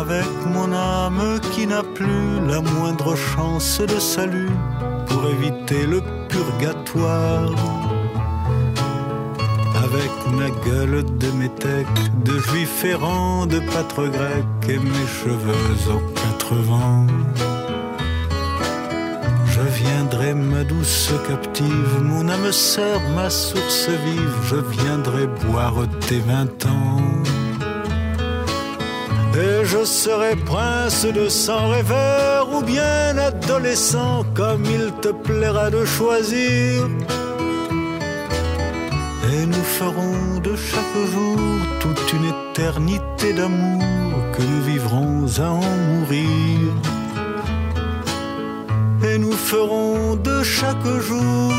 avec mon âme qui n'a plus la moindre chance de salut pour éviter le purgatoire. Avec ma gueule de métèque, de juif errant, de pâtre grec et mes cheveux aux quatre vents. Je viendrai, ma douce captive, mon âme sœur, ma source vive, je viendrai boire tes vingt ans. Et je serai prince de sang rêveur ou bien adolescent comme il te plaira de choisir. Nous ferons de chaque jour toute une éternité d'amour que nous vivrons à en mourir. Et nous ferons de chaque jour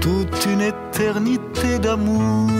toute une éternité d'amour